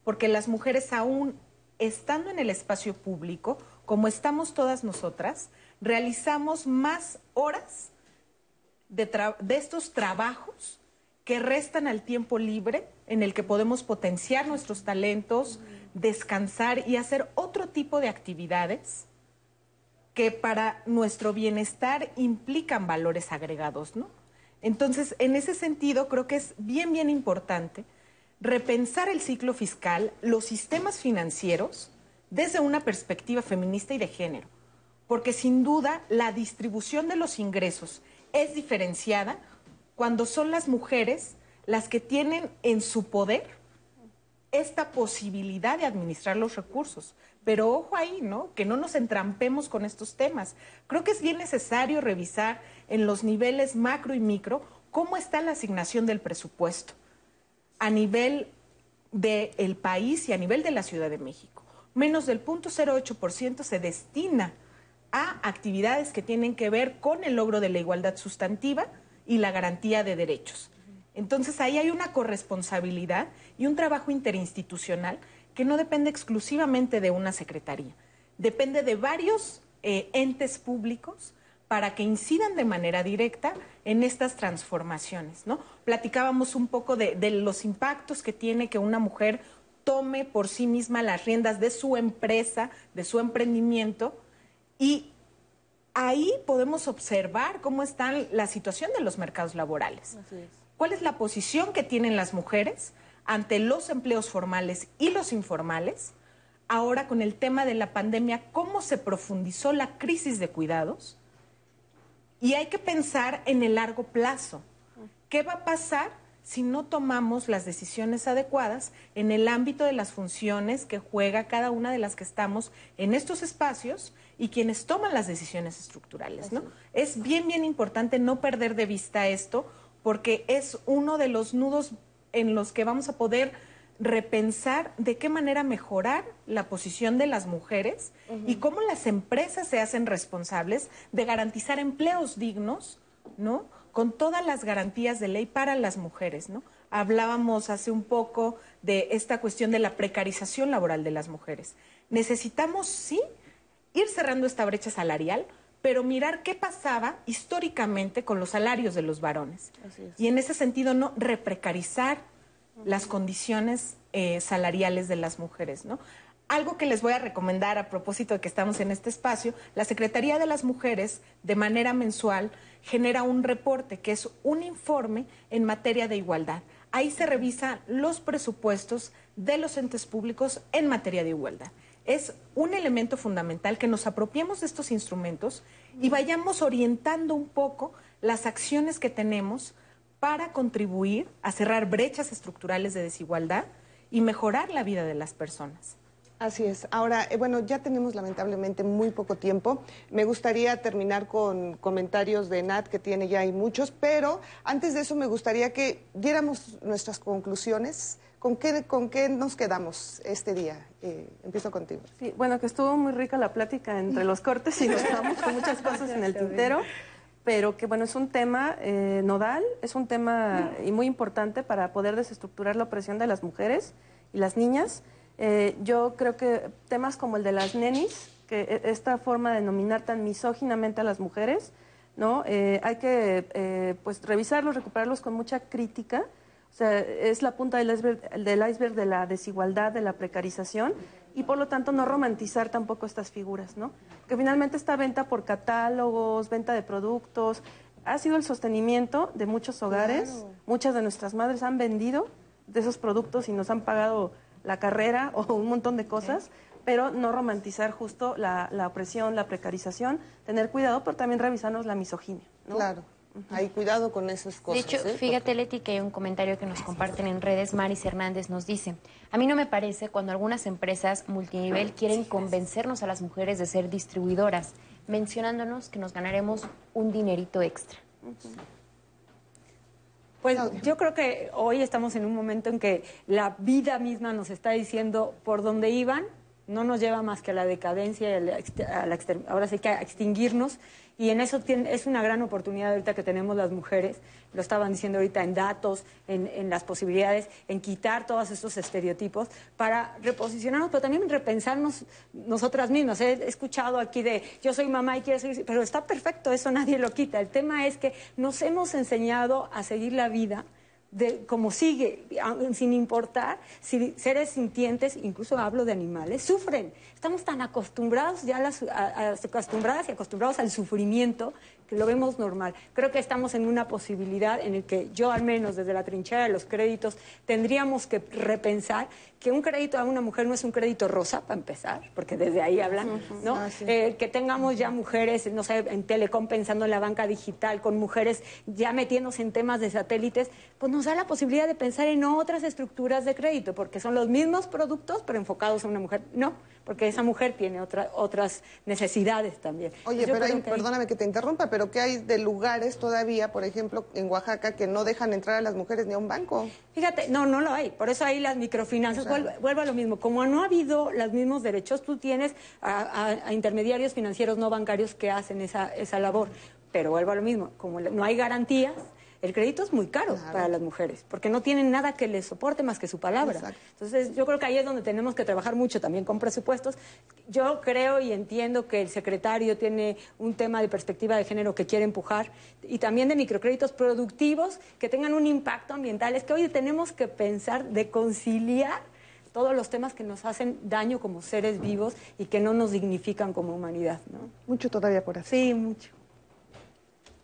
Porque las mujeres aún estando en el espacio público, como estamos todas nosotras, realizamos más horas de, estos trabajos que restan al tiempo libre en el que podemos potenciar nuestros talentos, descansar y hacer otro tipo de actividades que para nuestro bienestar implican valores agregados, ¿no? Entonces, en ese sentido, creo que es bien, bien importante repensar el ciclo fiscal, los sistemas financieros, desde una perspectiva feminista y de género, porque sin duda la distribución de los ingresos es diferenciada cuando son las mujeres las que tienen en su poder esta posibilidad de administrar los recursos. Pero ojo ahí, ¿no? Que no nos entrampemos con estos temas. Creo que es bien necesario revisar en los niveles macro y micro cómo está la asignación del presupuesto a nivel del país y a nivel de la Ciudad de México. Menos del 0.08% se destina a actividades que tienen que ver con el logro de la igualdad sustantiva y la garantía de derechos. Entonces ahí hay una corresponsabilidad y un trabajo interinstitucional que no depende exclusivamente de una secretaría, depende de varios eh, entes públicos para que incidan de manera directa en estas transformaciones. ¿no? Platicábamos un poco de, de los impactos que tiene que una mujer tome por sí misma las riendas de su empresa, de su emprendimiento, y ahí podemos observar cómo está la situación de los mercados laborales. ¿Cuál es la posición que tienen las mujeres ante los empleos formales y los informales? Ahora con el tema de la pandemia, cómo se profundizó la crisis de cuidados. Y hay que pensar en el largo plazo. ¿Qué va a pasar si no tomamos las decisiones adecuadas en el ámbito de las funciones que juega cada una de las que estamos en estos espacios y quienes toman las decisiones estructurales, ¿no? Es bien, bien importante no perder de vista esto porque es uno de los nudos en los que vamos a poder repensar de qué manera mejorar la posición de las mujeres y cómo las empresas se hacen responsables de garantizar empleos dignos, ¿no? con todas las garantías de ley para las mujeres, ¿no? hablábamos hace un poco de esta cuestión de la precarización laboral de las mujeres. Necesitamos, sí, ir cerrando esta brecha salarial, pero mirar qué pasaba históricamente con los salarios de los varones. Y en ese sentido, no reprecarizar las condiciones eh, salariales de las mujeres, ¿no? Algo que les voy a recomendar a propósito de que estamos en este espacio, la Secretaría de las Mujeres de manera mensual genera un reporte que es un informe en materia de igualdad. Ahí se revisan los presupuestos de los entes públicos en materia de igualdad. Es un elemento fundamental que nos apropiemos de estos instrumentos y vayamos orientando un poco las acciones que tenemos para contribuir a cerrar brechas estructurales de desigualdad y mejorar la vida de las personas. Así es. Ahora, eh, bueno, ya tenemos lamentablemente muy poco tiempo. Me gustaría terminar con comentarios de Nat, que tiene ya hay muchos, pero antes de eso me gustaría que diéramos nuestras conclusiones. ¿Con qué, con qué nos quedamos este día? Eh, empiezo contigo. Sí, bueno, que estuvo muy rica la plática entre los cortes y nos quedamos con muchas cosas en el tintero, pero que bueno, es un tema eh, nodal, es un tema y muy importante para poder desestructurar la opresión de las mujeres y las niñas. Eh, yo creo que temas como el de las nenis, que e, esta forma de denominar tan misóginamente a las mujeres, ¿no? Eh, hay que eh, pues revisarlos, recuperarlos con mucha crítica. O sea, es la punta del iceberg, del iceberg de la desigualdad, de la precarización, y por lo tanto no romantizar tampoco estas figuras, ¿no? Que finalmente esta venta por catálogos, venta de productos, ha sido el sostenimiento de muchos hogares. Muchas de nuestras madres han vendido de esos productos y nos han pagado la carrera o un montón de cosas, pero no romantizar justo la, opresión, la precarización, tener cuidado, pero también revisarnos la misoginia. Claro. Hay cuidado con esas cosas. De hecho, ¿eh? fíjate, Leti, que hay un comentario que nos comparten en redes. Maris Hernández nos dice: A mí no me parece cuando algunas empresas multinivel quieren convencernos a las mujeres de ser distribuidoras, mencionándonos que nos ganaremos un dinerito extra. Pues yo creo que hoy estamos en un momento en que la vida misma nos está diciendo por dónde iban, no nos lleva más que a la decadencia, a la, ahora sí que a extinguirnos y en eso es una gran oportunidad ahorita que tenemos las mujeres, lo estaban diciendo ahorita en datos, en, las posibilidades, en quitar todos estos estereotipos para reposicionarnos, pero también repensarnos nosotras mismas. He escuchado aquí de yo soy mamá y quiero seguir, pero está perfecto, eso nadie lo quita. El tema es que nos hemos enseñado a seguir la vida de como sigue, sin importar si seres sintientes, incluso hablo de animales, sufren. Estamos tan acostumbrados ya las, acostumbradas y acostumbrados al sufrimiento que lo vemos normal. Creo que estamos en una posibilidad en la que yo al menos desde la trinchera de los créditos tendríamos que repensar que un crédito a una mujer no es un crédito rosa, para empezar, porque desde ahí hablan, ¿no? Ah, eh, que tengamos ya mujeres, no sé, en Telecom pensando en la banca digital, con mujeres ya metiéndose en temas de satélites, pues nos da la posibilidad de pensar en otras estructuras de crédito, porque son los mismos productos, pero enfocados a una mujer. No, porque esa mujer tiene otra, otras necesidades también. Oye, pero perdóname que te interrumpa, pero ¿qué hay de lugares todavía, por ejemplo, en Oaxaca, que no dejan entrar a las mujeres ni a un banco? Fíjate, no, no lo hay. Por eso hay las microfinanzas. Vuelvo, a lo mismo. Como no ha habido los mismos derechos, tú tienes a, intermediarios financieros no bancarios que hacen esa, esa labor. Pero vuelvo a lo mismo. Como no hay garantías, el crédito es muy caro para las mujeres, porque no tienen nada que les soporte más que su palabra. Entonces, yo creo que ahí es donde tenemos que trabajar mucho también con presupuestos. Yo creo y entiendo que el secretario tiene un tema de perspectiva de género que quiere empujar y también de microcréditos productivos que tengan un impacto ambiental. Es que hoy tenemos que pensar de conciliar todos los temas que nos hacen daño como seres vivos y que no nos dignifican como humanidad. Mucho todavía por hacer. Sí, mucho.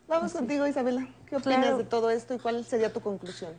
Vamos contigo, Isabela. ¿Qué opinas de todo esto y cuál sería tu conclusión?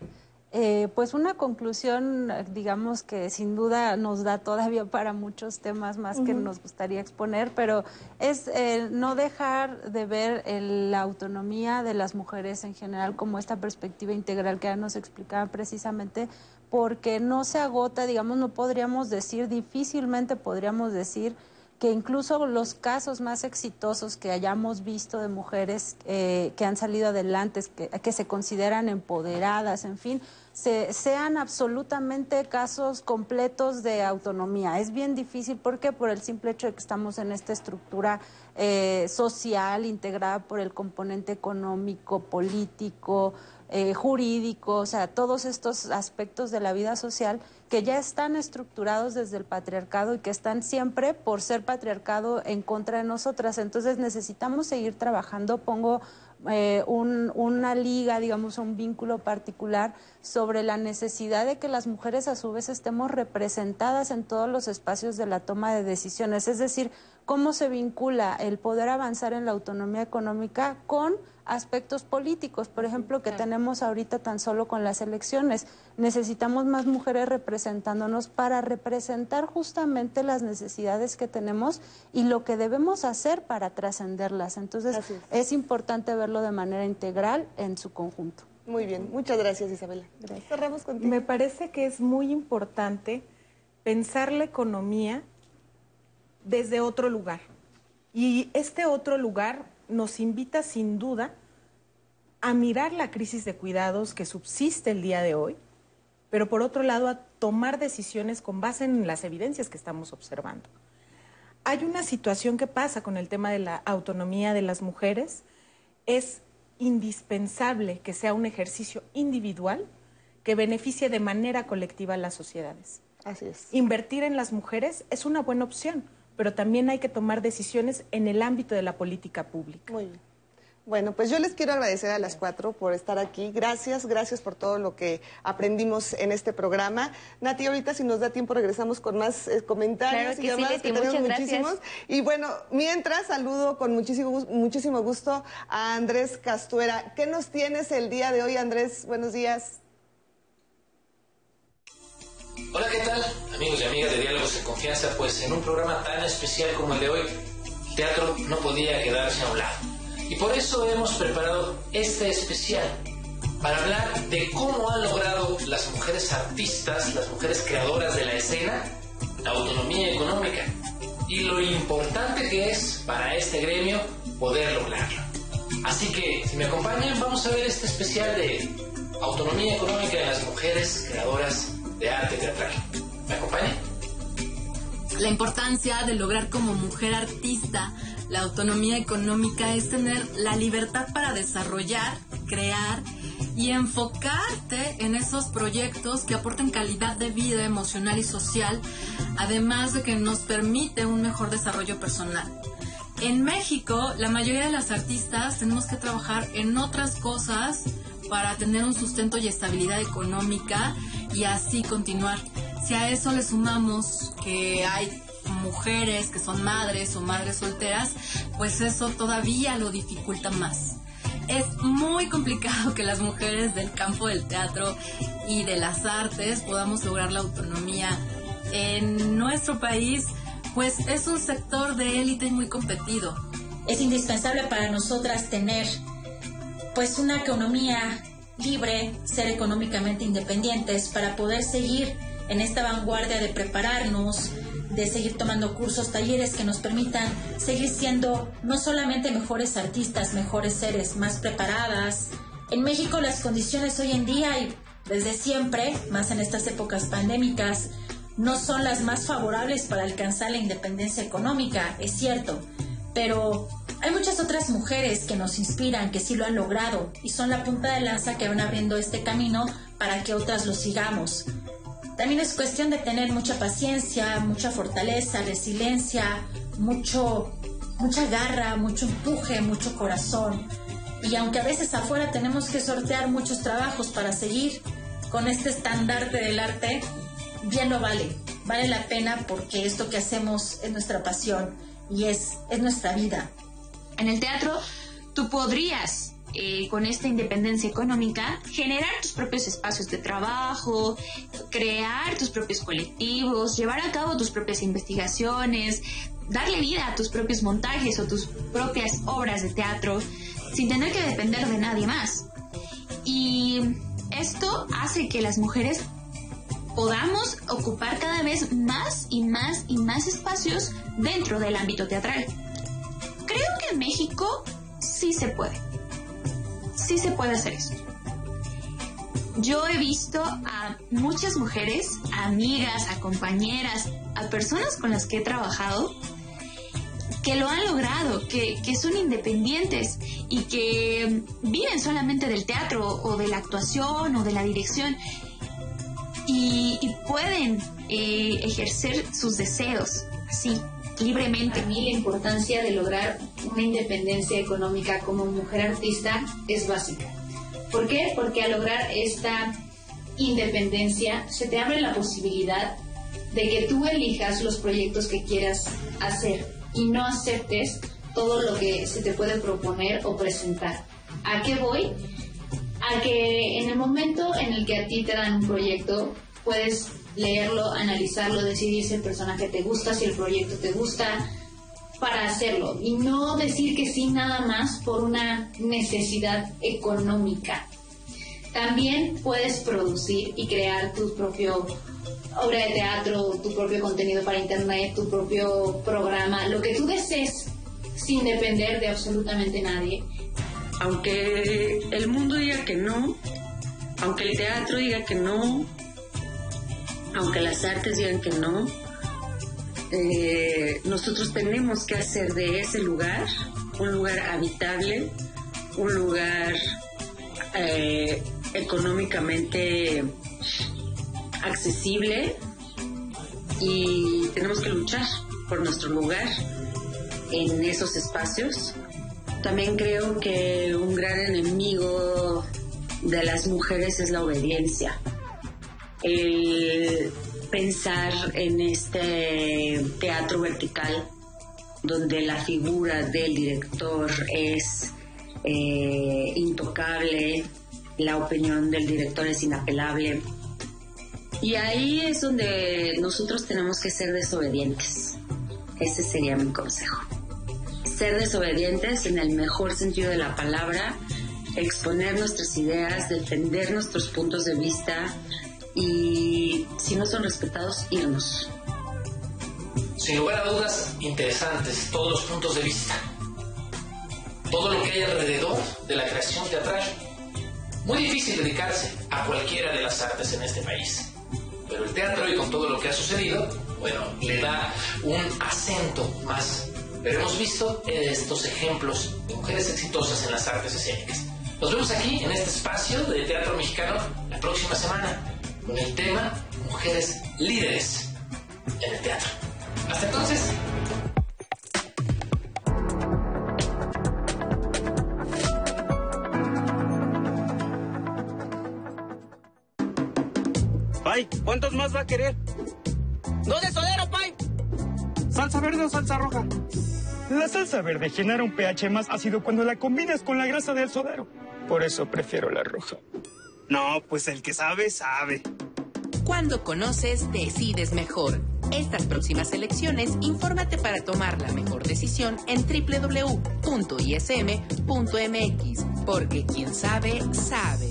Eh, pues una conclusión, digamos que sin duda nos da todavía para muchos temas más que nos gustaría exponer, pero es eh, no dejar de ver la autonomía de las mujeres en general como esta perspectiva integral que ya nos explicaba precisamente, porque no se agota, digamos, no podríamos decir, difícilmente podríamos decir que incluso los casos más exitosos que hayamos visto de mujeres eh, que han salido adelante, que, se consideran empoderadas, en fin, se, sean absolutamente casos completos de autonomía. Es bien difícil, ¿por qué? Por el simple hecho de que estamos en esta estructura eh, social integrada por el componente económico, político, eh, jurídico, o sea, todos estos aspectos de la vida social que ya están estructurados desde el patriarcado y que están siempre por ser patriarcado en contra de nosotras. Entonces necesitamos seguir trabajando. Pongo eh, una liga, digamos, un vínculo particular sobre la necesidad de que las mujeres a su vez estemos representadas en todos los espacios de la toma de decisiones. Es decir, cómo se vincula el poder avanzar en la autonomía económica con aspectos políticos, por ejemplo, que tenemos ahorita tan solo con las elecciones. Necesitamos más mujeres representándonos para representar justamente las necesidades que tenemos y lo que debemos hacer para trascenderlas. Entonces, es. importante verlo de manera integral en su conjunto. Muy bien, muchas gracias Isabela. Cerramos contigo. Me parece que es muy importante pensar la economía desde otro lugar. Y este otro lugar nos invita sin duda a mirar la crisis de cuidados que subsiste el día de hoy, pero por otro lado a tomar decisiones con base en las evidencias que estamos observando. Hay una situación que pasa con el tema de la autonomía de las mujeres. Es indispensable que sea un ejercicio individual que beneficie de manera colectiva a las sociedades. Así es. Invertir en las mujeres es una buena opción, pero también hay que tomar decisiones en el ámbito de la política pública. Muy bien. Bueno, pues yo les quiero agradecer a las cuatro por estar aquí. Gracias, gracias por todo lo que aprendimos en este programa. Nati, ahorita si nos da tiempo regresamos con más eh, comentarios y demás, que tenemos muchísimos. Y bueno, mientras saludo con muchísimo, muchísimo gusto a Andrés Castuera. ¿Qué nos tienes el día de hoy, Andrés? Buenos días. Hola, ¿qué tal? Amigos y amigas de Diálogos de Confianza, pues en un programa tan especial como el de hoy, teatro no podía quedarse a un lado. Y por eso hemos preparado este especial para hablar de cómo han logrado las mujeres artistas, las mujeres creadoras de la escena, la autonomía económica y lo importante que es para este gremio poder lograrlo. Así que, si me acompañan, vamos a ver este especial de autonomía económica de las mujeres creadoras de arte teatral. ¿Me acompaña? La importancia de lograr como mujer artista la autonomía económica es tener la libertad para desarrollar, crear y enfocarte en esos proyectos que aporten calidad de vida emocional y social, además de que nos permite un mejor desarrollo personal. En México, la mayoría de las artistas tenemos que trabajar en otras cosas para tener un sustento y estabilidad económica y así continuar. Si a eso le sumamos que hay mujeres que son madres o madres solteras, pues eso todavía lo dificulta más. Es muy complicado que las mujeres del campo del teatro y de las artes podamos lograr la autonomía. En nuestro país, pues es un sector de élite muy competido. Es indispensable para nosotras tener pues una economía libre, ser económicamente independientes para poder seguir en esta vanguardia de prepararnos, de seguir tomando cursos, talleres que nos permitan seguir siendo no solamente mejores artistas, mejores seres, más preparadas. En México las condiciones hoy en día y desde siempre, más en estas épocas pandémicas, no son las más favorables para alcanzar la independencia económica, es cierto, pero hay muchas otras mujeres que nos inspiran, que sí lo han logrado y son la punta de lanza que van abriendo este camino para que otras lo sigamos. También es cuestión de tener mucha paciencia, mucha fortaleza, resiliencia, mucho, mucha garra, mucho empuje, mucho corazón. Y aunque a veces afuera tenemos que sortear muchos trabajos para seguir con este estandarte del arte, bien lo vale. Vale la pena porque esto que hacemos es nuestra pasión y es, es nuestra vida. En el teatro, tú podrías, eh, con esta independencia económica, generar tus propios espacios de trabajo, crear tus propios colectivos, llevar a cabo tus propias investigaciones, darle vida a tus propios montajes o tus propias obras de teatro, sin tener que depender de nadie más. Y esto hace que las mujeres podamos ocupar cada vez más y más y más espacios dentro del ámbito teatral creo que en México sí se puede. Sí se puede hacer eso. yo he visto a muchas mujeres, amigas, a compañeras, a personas con las que he trabajado, que lo han logrado, que, que son independientes y que viven solamente del teatro o de la actuación o de la dirección y, y pueden eh, ejercer sus deseos así, libremente. A mí la importancia de lograr una independencia económica como mujer artista es básica. ¿Por qué? Porque al lograr esta independencia se te abre la posibilidad de que tú elijas los proyectos que quieras hacer y no aceptes todo lo que se te puede proponer o presentar. ¿A qué voy? A que en el momento en el que a ti te dan un proyecto, puedes leerlo, analizarlo, decidir si el personaje te gusta, si el proyecto te gusta, para hacerlo y no decir que sí nada más por una necesidad económica. También puedes producir y crear tu propio obra de teatro, tu propio contenido para internet, tu propio programa, lo que tú desees sin depender de absolutamente nadie. Aunque el mundo diga que no, aunque el teatro diga que no, aunque las artes digan que no, eh, nosotros tenemos que hacer de ese lugar un lugar habitable, un lugar eh, económicamente accesible y tenemos que luchar por nuestro lugar en esos espacios. También creo que un gran enemigo de las mujeres es la obediencia. El pensar en este teatro vertical donde la figura del director es eh, intocable, la opinión del director es inapelable. Y ahí es donde nosotros tenemos que ser desobedientes. Ese sería mi consejo. Ser desobedientes en el mejor sentido de la palabra, exponer nuestras ideas, defender nuestros puntos de vista y si no son respetados, irnos. Sin lugar a dudas, interesantes todos los puntos de vista. Todo lo que hay alrededor de la creación teatral. Muy difícil dedicarse a cualquiera de las artes en este país. Pero el teatro y con todo lo que ha sucedido, bueno, le da un acento más. Pero hemos visto estos ejemplos de mujeres exitosas en las artes escénicas. Nos vemos aquí en este espacio de teatro mexicano la próxima semana con el tema Mujeres líderes en el teatro. Hasta entonces. Pai, ¿cuántos más va a querer? ¡Dos de sodero, Pai! ¿Salsa verde o salsa roja? La salsa verde genera un pH más ácido cuando la combinas con la grasa del sodero. Por eso prefiero la roja. No, pues el que sabe, sabe. Cuando conoces, decides mejor. Estas próximas elecciones, infórmate para tomar la mejor decisión en www.ism.mx, porque quien sabe, sabe.